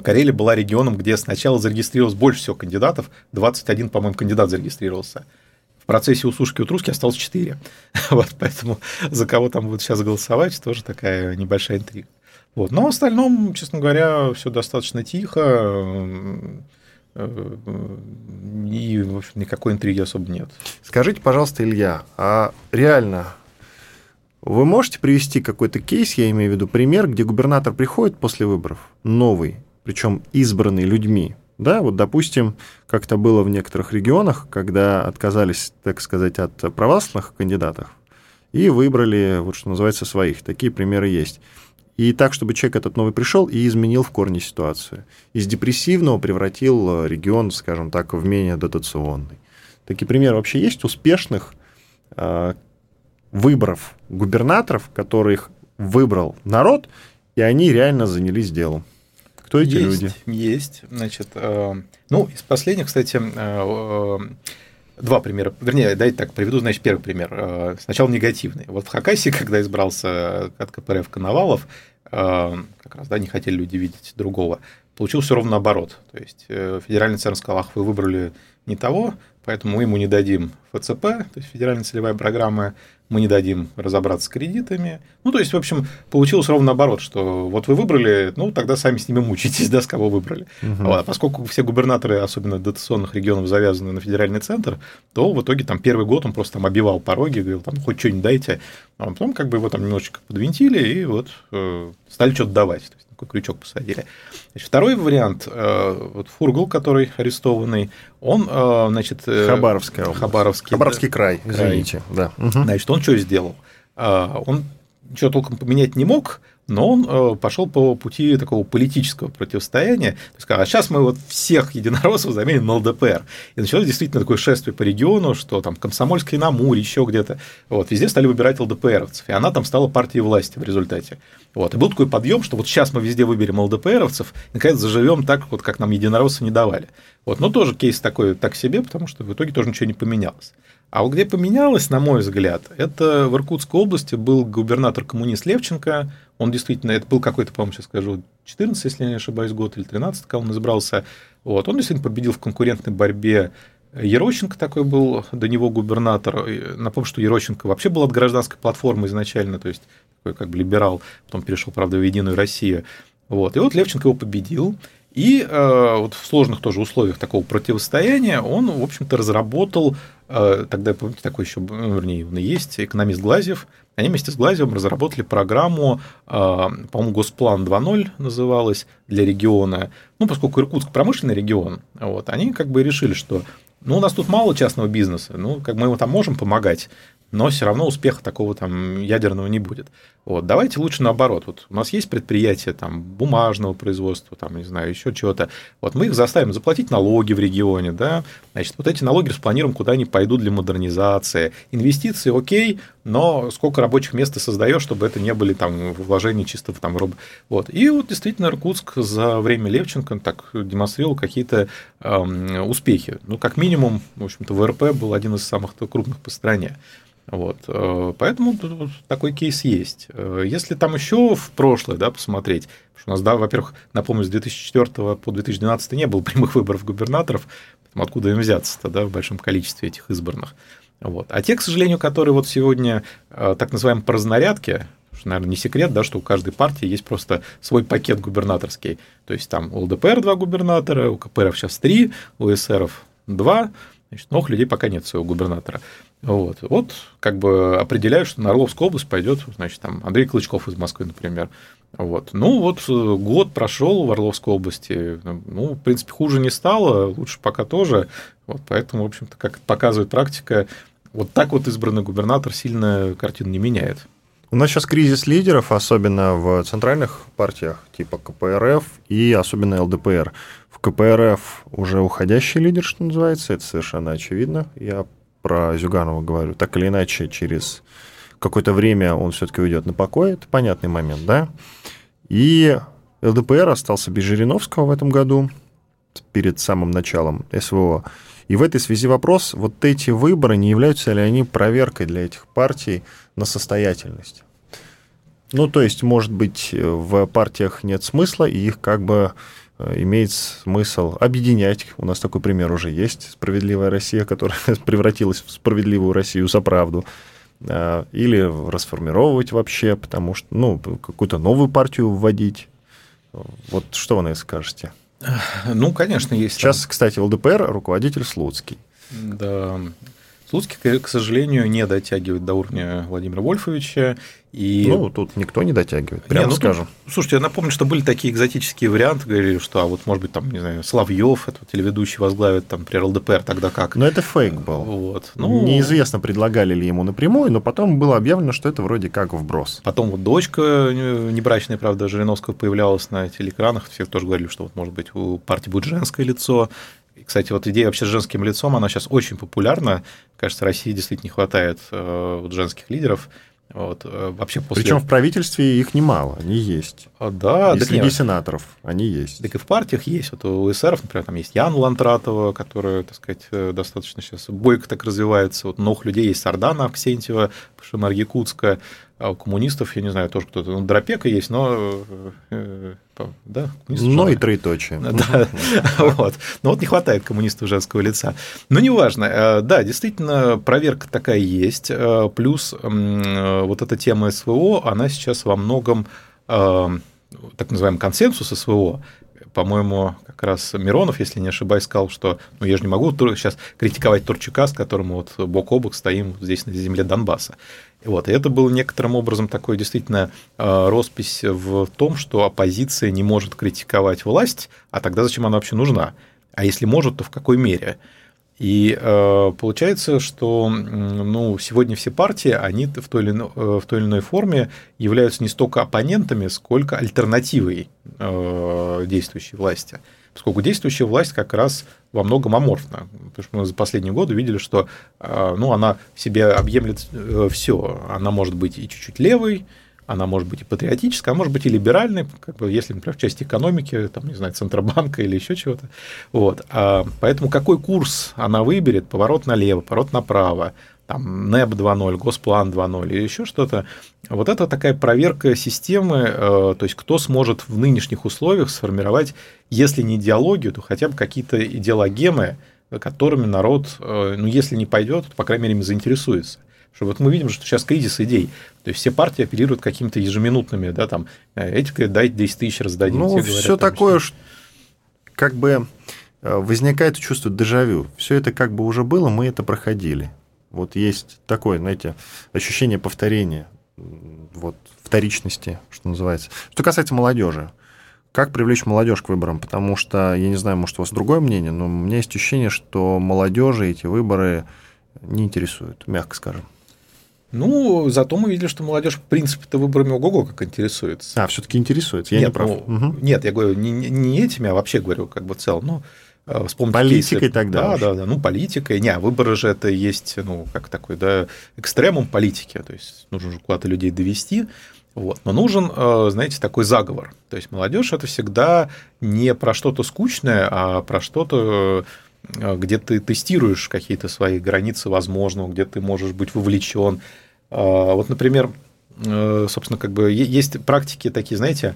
Карелия была регионом, где сначала зарегистрировалось больше всего кандидатов, 21, по-моему, кандидат зарегистрировался. В процессе усушки утруски осталось 4. Вот, поэтому за кого там будут сейчас голосовать, тоже такая небольшая интрига. Вот. Но в остальном, честно говоря, все достаточно тихо. Э, и, в общем, никакой интриги особо нет. Скажите, пожалуйста, Илья, а реально вы можете привести какой-то кейс, я имею в виду пример, где губернатор приходит после выборов, новый, причем избранный людьми. Да, вот, допустим, как то было в некоторых регионах, когда отказались, так сказать, от православных кандидатов и выбрали, вот что называется, своих. Такие примеры есть. И так, чтобы человек этот новый пришел и изменил в корне ситуацию. Из депрессивного превратил регион, скажем так, в менее дотационный. Такие примеры вообще есть успешных э, выборов губернаторов, которых выбрал народ, и они реально занялись делом. Кто эти есть, люди? Есть. Значит, э, ну, из последних, кстати, э, э, два примера. Вернее, дайте так, приведу, значит, первый пример. Э, сначала негативный. Вот в Хакасии, когда избрался от КПРФ Коновалов, э, как раз, да, не хотели люди видеть другого, получилось все ровно наоборот. То есть федеральный центр сказал, ах, вы выбрали не того, поэтому мы ему не дадим ФЦП, то есть федеральная целевая программа, мы не дадим разобраться с кредитами. Ну, то есть, в общем, получилось ровно наоборот, что вот вы выбрали, ну, тогда сами с ними мучитесь, да, с кого выбрали. Угу. А поскольку все губернаторы, особенно дотационных регионов, завязаны на федеральный центр, то в итоге там первый год он просто там обивал пороги, говорил, там, хоть что-нибудь дайте, а потом как бы его там немножечко подвинтили и вот э, стали что-то давать. Крючок посадили. Значит, второй вариант, э, вот Фургул, который арестованный, он, э, значит... Э, Хабаровская область. Хабаровский, Хабаровский да, край, извините. Да. Угу. Значит, он что сделал? Он ничего толком поменять не мог, но он э, пошел по пути такого политического противостояния. То есть, а сейчас мы вот всех единороссов заменим на ЛДПР. И началось действительно такое шествие по региону, что там Комсомольской на Амуре, еще где-то. Вот, везде стали выбирать ЛДПРовцев. И она там стала партией власти в результате. Вот, и был такой подъем, что вот сейчас мы везде выберем ЛДПРовцев, и наконец заживем так, вот как нам единороссы не давали. Вот, но тоже кейс такой так себе, потому что в итоге тоже ничего не поменялось. А вот где поменялось, на мой взгляд, это в Иркутской области был губернатор-коммунист Левченко. Он действительно, это был какой-то, по-моему, сейчас скажу, 14, если я не ошибаюсь, год или 13, когда он избрался. Вот. Он действительно победил в конкурентной борьбе Ерощенко такой был, до него губернатор. Напомню, что Ерощенко вообще был от гражданской платформы изначально, то есть такой как бы либерал, потом перешел, правда, в Единую Россию. Вот. И вот Левченко его победил. И э, вот в сложных тоже условиях такого противостояния он, в общем-то, разработал, э, тогда, помните, такой еще, ну, вернее, он есть, экономист Глазьев, они вместе с Глазьевым разработали программу, э, по-моему, Госплан 2.0 называлась для региона. Ну, поскольку Иркутск промышленный регион, вот, они как бы решили, что ну, у нас тут мало частного бизнеса, ну, как мы ему там можем помогать, но все равно успеха такого там ядерного не будет. Вот, давайте лучше наоборот. Вот у нас есть предприятия там, бумажного производства, там, не знаю, еще чего-то. Вот мы их заставим заплатить налоги в регионе, да, значит, вот эти налоги распланируем, куда они пойдут для модернизации. Инвестиции окей, но сколько рабочих мест ты создаешь, чтобы это не были там вложения чисто в там роб... Вот. И вот действительно Иркутск за время Левченко так демонстрировал какие-то э, успехи. Ну, как минимум, в общем-то, ВРП был один из самых крупных по стране. Вот, э, поэтому такой кейс есть. Э, если там еще в прошлое да, посмотреть, потому что у нас, да, во-первых, напомню, с 2004 по 2012 не было прямых выборов губернаторов, откуда им взяться-то да, в большом количестве этих избранных. Вот. А те, к сожалению, которые вот сегодня э, так называемые по что, наверное, не секрет, да, что у каждой партии есть просто свой пакет губернаторский. То есть там у ЛДПР два губернатора, у КПРФ сейчас три, у СРов два, значит, новых людей пока нет своего губернатора. Вот. вот как бы определяют, что на Орловскую область пойдет, значит, там Андрей Клычков из Москвы, например. Вот. Ну, вот э, год прошел в Орловской области. Ну, в принципе, хуже не стало, лучше пока тоже. Вот, поэтому, в общем-то, как показывает практика, вот так вот избранный губернатор сильно картину не меняет. У нас сейчас кризис лидеров, особенно в центральных партиях типа КПРФ и особенно ЛДПР. В КПРФ уже уходящий лидер, что называется, это совершенно очевидно. Я про Зюганова говорю. Так или иначе, через какое-то время он все-таки уйдет на покой, это понятный момент, да? И ЛДПР остался без Жириновского в этом году, перед самым началом СВО. И в этой связи вопрос, вот эти выборы, не являются ли они проверкой для этих партий на состоятельность? Ну, то есть, может быть, в партиях нет смысла, и их как бы имеет смысл объединять. У нас такой пример уже есть. Справедливая Россия, которая превратилась в справедливую Россию за правду. А, или расформировать вообще, потому что, ну, какую-то новую партию вводить. Вот что вы на это скажете? Ну, конечно, есть. Сейчас, кстати, ЛДПР руководитель Слуцкий. Да. Слуцкий, к сожалению, не дотягивает до уровня Владимира Вольфовича. И... Ну, тут никто не дотягивает, прямо не, ну, скажем. Тут, слушайте, я напомню, что были такие экзотические варианты, говорили, что, а вот, может быть, там, не знаю, Славьев, этот телеведущий, возглавит, там, например, ЛДПР, тогда как. Но это фейк был. Вот. Ну... Неизвестно, предлагали ли ему напрямую, но потом было объявлено, что это вроде как вброс. Потом вот дочка небрачная, правда, Жириновского появлялась на телеэкранах, все тоже говорили, что вот, может быть, у партии будет женское лицо, и, кстати, вот идея вообще с женским лицом, она сейчас очень популярна. Кажется, России действительно не хватает э, вот, женских лидеров. Вот, э, вообще после... Причем в правительстве их немало, они есть. А, да, и среди нет. сенаторов они есть. Так и в партиях есть. Вот у эсеров, например, там есть Яна Лантратова, которая, так сказать, э, достаточно сейчас бойко так развивается. Вот новых людей есть Сардана Арксентьева, Шамар Якутска. А у коммунистов, я не знаю, тоже кто-то, ну, Дропека есть, но... Э, да, но и троеточие. Да, вот. Но вот не хватает коммунистов женского лица. Но неважно. Э, да, действительно, проверка такая есть. Э, плюс вот эта тема СВО, она сейчас во многом так называемый консенсус СВО, по-моему, как раз Миронов, если не ошибаюсь, сказал, что ну, я же не могу сейчас критиковать Турчака, с которым вот бок о бок стоим здесь на земле Донбасса. Вот. И это было некоторым образом такой действительно э, роспись в том, что оппозиция не может критиковать власть, а тогда зачем она вообще нужна? А если может, то в какой мере? И э, получается, что ну, сегодня все партии, они в той, или иной, э, в той или иной форме являются не столько оппонентами, сколько альтернативой э, действующей власти. Поскольку действующая власть как раз во многом аморфна. Потому что мы за последние годы видели, что э, ну, она в себе объемлет э, все. Она может быть и чуть-чуть левой, она может быть и патриотическая, а может быть и либеральной, как бы, если, например, в части экономики, там, не знаю, Центробанка или еще чего-то. Вот. А, поэтому какой курс она выберет, поворот налево, поворот направо, там, НЭП 2.0, Госплан 2.0 или еще что-то, вот это такая проверка системы, э, то есть кто сможет в нынешних условиях сформировать, если не идеологию, то хотя бы какие-то идеологемы, которыми народ, э, ну, если не пойдет, то, по крайней мере, заинтересуется. Что вот мы видим, что сейчас кризис идей. То есть все партии апеллируют какими-то ежеминутными, да, там, «Э, эти говорят, дайте 10 тысяч раздадим. Ну, все такое, что... как бы э, возникает чувство дежавю. Все это как бы уже было, мы это проходили. Вот есть такое, знаете, ощущение повторения, вот вторичности, что называется. Что касается молодежи, как привлечь молодежь к выборам? Потому что, я не знаю, может, у вас другое мнение, но у меня есть ощущение, что молодежи эти выборы не интересуют, мягко скажем. Ну, зато мы видели, что молодежь, в принципе-то, выборами ого-го как интересуется. А, все-таки интересуется, я нет, не прав. Ну, угу. Нет, я говорю, не, не этими, а вообще говорю, как бы в целом. Ну, э, вспомните Политикой кейсы. тогда. Да, да, да. Ну, политикой. Не, а выборы же это есть, ну, как такой, да, экстремум политики. То есть нужно же куда-то людей довести. Вот. Но нужен, э, знаете, такой заговор. То есть молодежь это всегда не про что-то скучное, а про что-то Э, где ты тестируешь какие-то свои границы возможного, где ты можешь быть вовлечен. А, вот, например, э, собственно, как бы есть практики такие, знаете,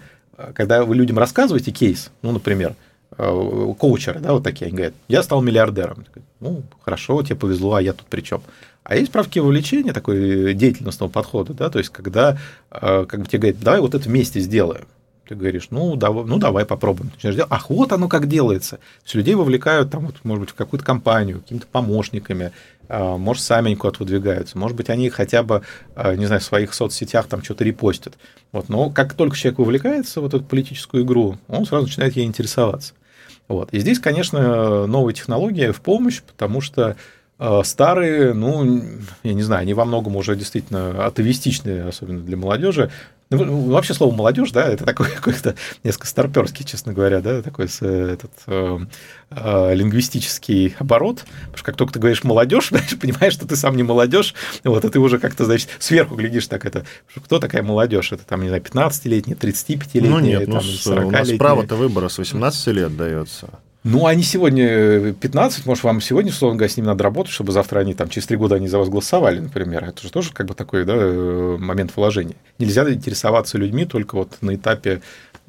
когда вы людям рассказываете кейс, ну, например, э, коучеры, да, вот такие, они говорят, я стал миллиардером. Ну, хорошо, тебе повезло, а я тут при чем? А есть практики вовлечения, такой деятельностного подхода, да, то есть когда как бы тебе говорят, давай вот это вместе сделаем. Ты говоришь, ну, давай, ну давай попробуем. Начинаешь ах, вот оно как делается. Есть людей вовлекают, там, вот, может быть, в какую-то компанию, какими-то помощниками. а, может, сами они куда-то выдвигаются, может быть, они хотя бы, а, не знаю, в своих соцсетях там что-то репостят. Вот. Но как только человек вовлекается в эту политическую игру, он сразу начинает ей интересоваться. Вот. И здесь, конечно, новые технологии в помощь, потому что а, старые, ну, я не знаю, они во многом уже действительно атовистичные, особенно для молодежи, ну, вообще слово молодежь, да, это такой какой-то несколько старперский, честно говоря, да, такой этот э, э, лингвистический оборот. Потому что как только ты говоришь молодежь, понимаешь, что ты сам не молодежь, вот, и ты уже как-то, значит, сверху глядишь так это, кто такая молодежь? Это там, не знаю, 15-летняя, 35-летняя, ну, нет, там, ну, 40 У нас право-то выбора с 18 лет дается. Ну, они сегодня 15, может, вам сегодня, условно говоря, с ними надо работать, чтобы завтра они, там, через три года они за вас голосовали, например. Это же тоже как бы такой да, э, момент вложения. Нельзя интересоваться людьми только вот на этапе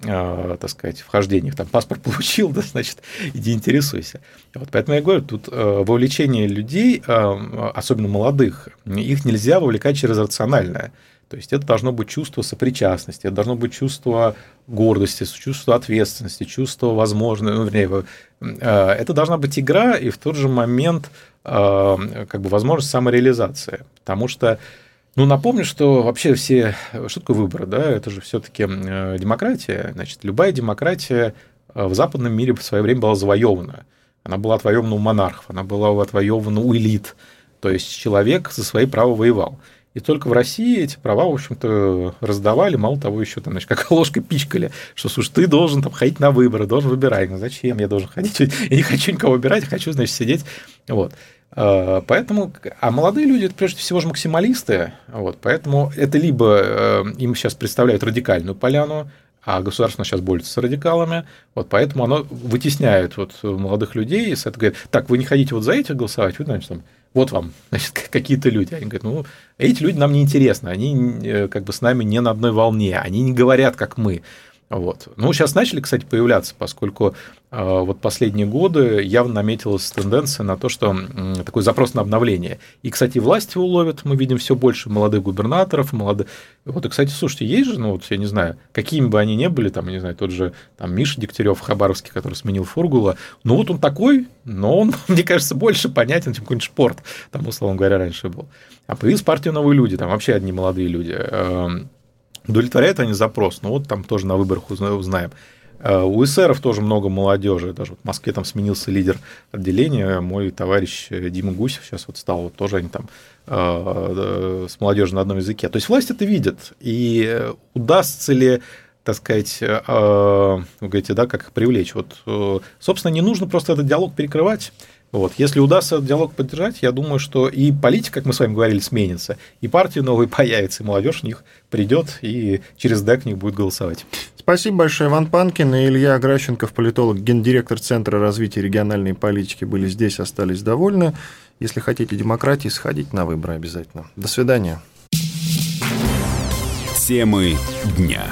э, так сказать, вхождения. Там паспорт получил, да, значит, иди интересуйся. Вот поэтому я говорю, тут э, вовлечение людей, особенно молодых, их нельзя вовлекать через рациональное. То есть это должно быть чувство сопричастности, это должно быть чувство гордости, чувство ответственности, чувство возможности, ну, вернее, э, это должна быть игра и в тот же момент э, как бы возможность самореализации. Потому что, ну, напомню, что вообще все, что такое выборы, да, это же все-таки э, демократия. Значит, любая демократия в западном мире в свое время была завоевана. Она была отвоевана у монархов, она была отвоевана у элит. То есть человек за свои права воевал. И только в России эти права, в общем-то, раздавали, мало того, еще там, значит, как ложкой пичкали, что, слушай, ты должен там ходить на выборы, должен выбирать. Ну, зачем я должен ходить? Я не хочу никого выбирать, хочу, значит, сидеть. Вот. А, поэтому, а молодые люди, это прежде всего же максималисты, вот, поэтому это либо э, им сейчас представляют радикальную поляну, а государство сейчас борется с радикалами, вот поэтому оно вытесняет вот молодых людей, и это говорит, так, вы не хотите вот за этих голосовать, вы, значит, там, вот вам, значит, какие-то люди. Они говорят, ну, эти люди нам не интересны, они э, как бы с нами не на одной волне, они не говорят, как мы. Вот. Ну, сейчас начали, кстати, появляться, поскольку э, вот последние годы явно наметилась тенденция на то, что э, такой запрос на обновление. И, кстати, власти уловят, мы видим все больше молодых губернаторов, молодых... Вот, и, кстати, слушайте, есть же, ну, вот, я не знаю, какими бы они ни были, там, не знаю, тот же там, Миша Дегтярев Хабаровский, который сменил Фургула, ну, вот он такой, но он, мне кажется, больше понятен, чем какой-нибудь спорт, там, условно говоря, раньше был. А появилась партия «Новые люди», там вообще одни молодые люди эм, удовлетворяют они запрос. Ну вот там тоже на выборах узнаем. Э, у эсеров тоже много молодежи. Даже в Москве там сменился лидер отделения. Мой товарищ э, Дима Гусев сейчас вот стал, вот тоже они там э, с молодежью на одном языке. То есть власть это видит. И удастся ли так сказать, вы говорите, да, как их привлечь. Вот, собственно, не нужно просто этот диалог перекрывать. Вот. Если удастся этот диалог поддержать, я думаю, что и политика, как мы с вами говорили, сменится, и партии новые появятся, и молодежь в них придет, и через ДЭК в них будет голосовать. Спасибо большое, Иван Панкин и Илья Гращенков, политолог, гендиректор Центра развития региональной политики, были здесь, остались довольны. Если хотите демократии, сходите на выборы обязательно. До свидания. Темы дня.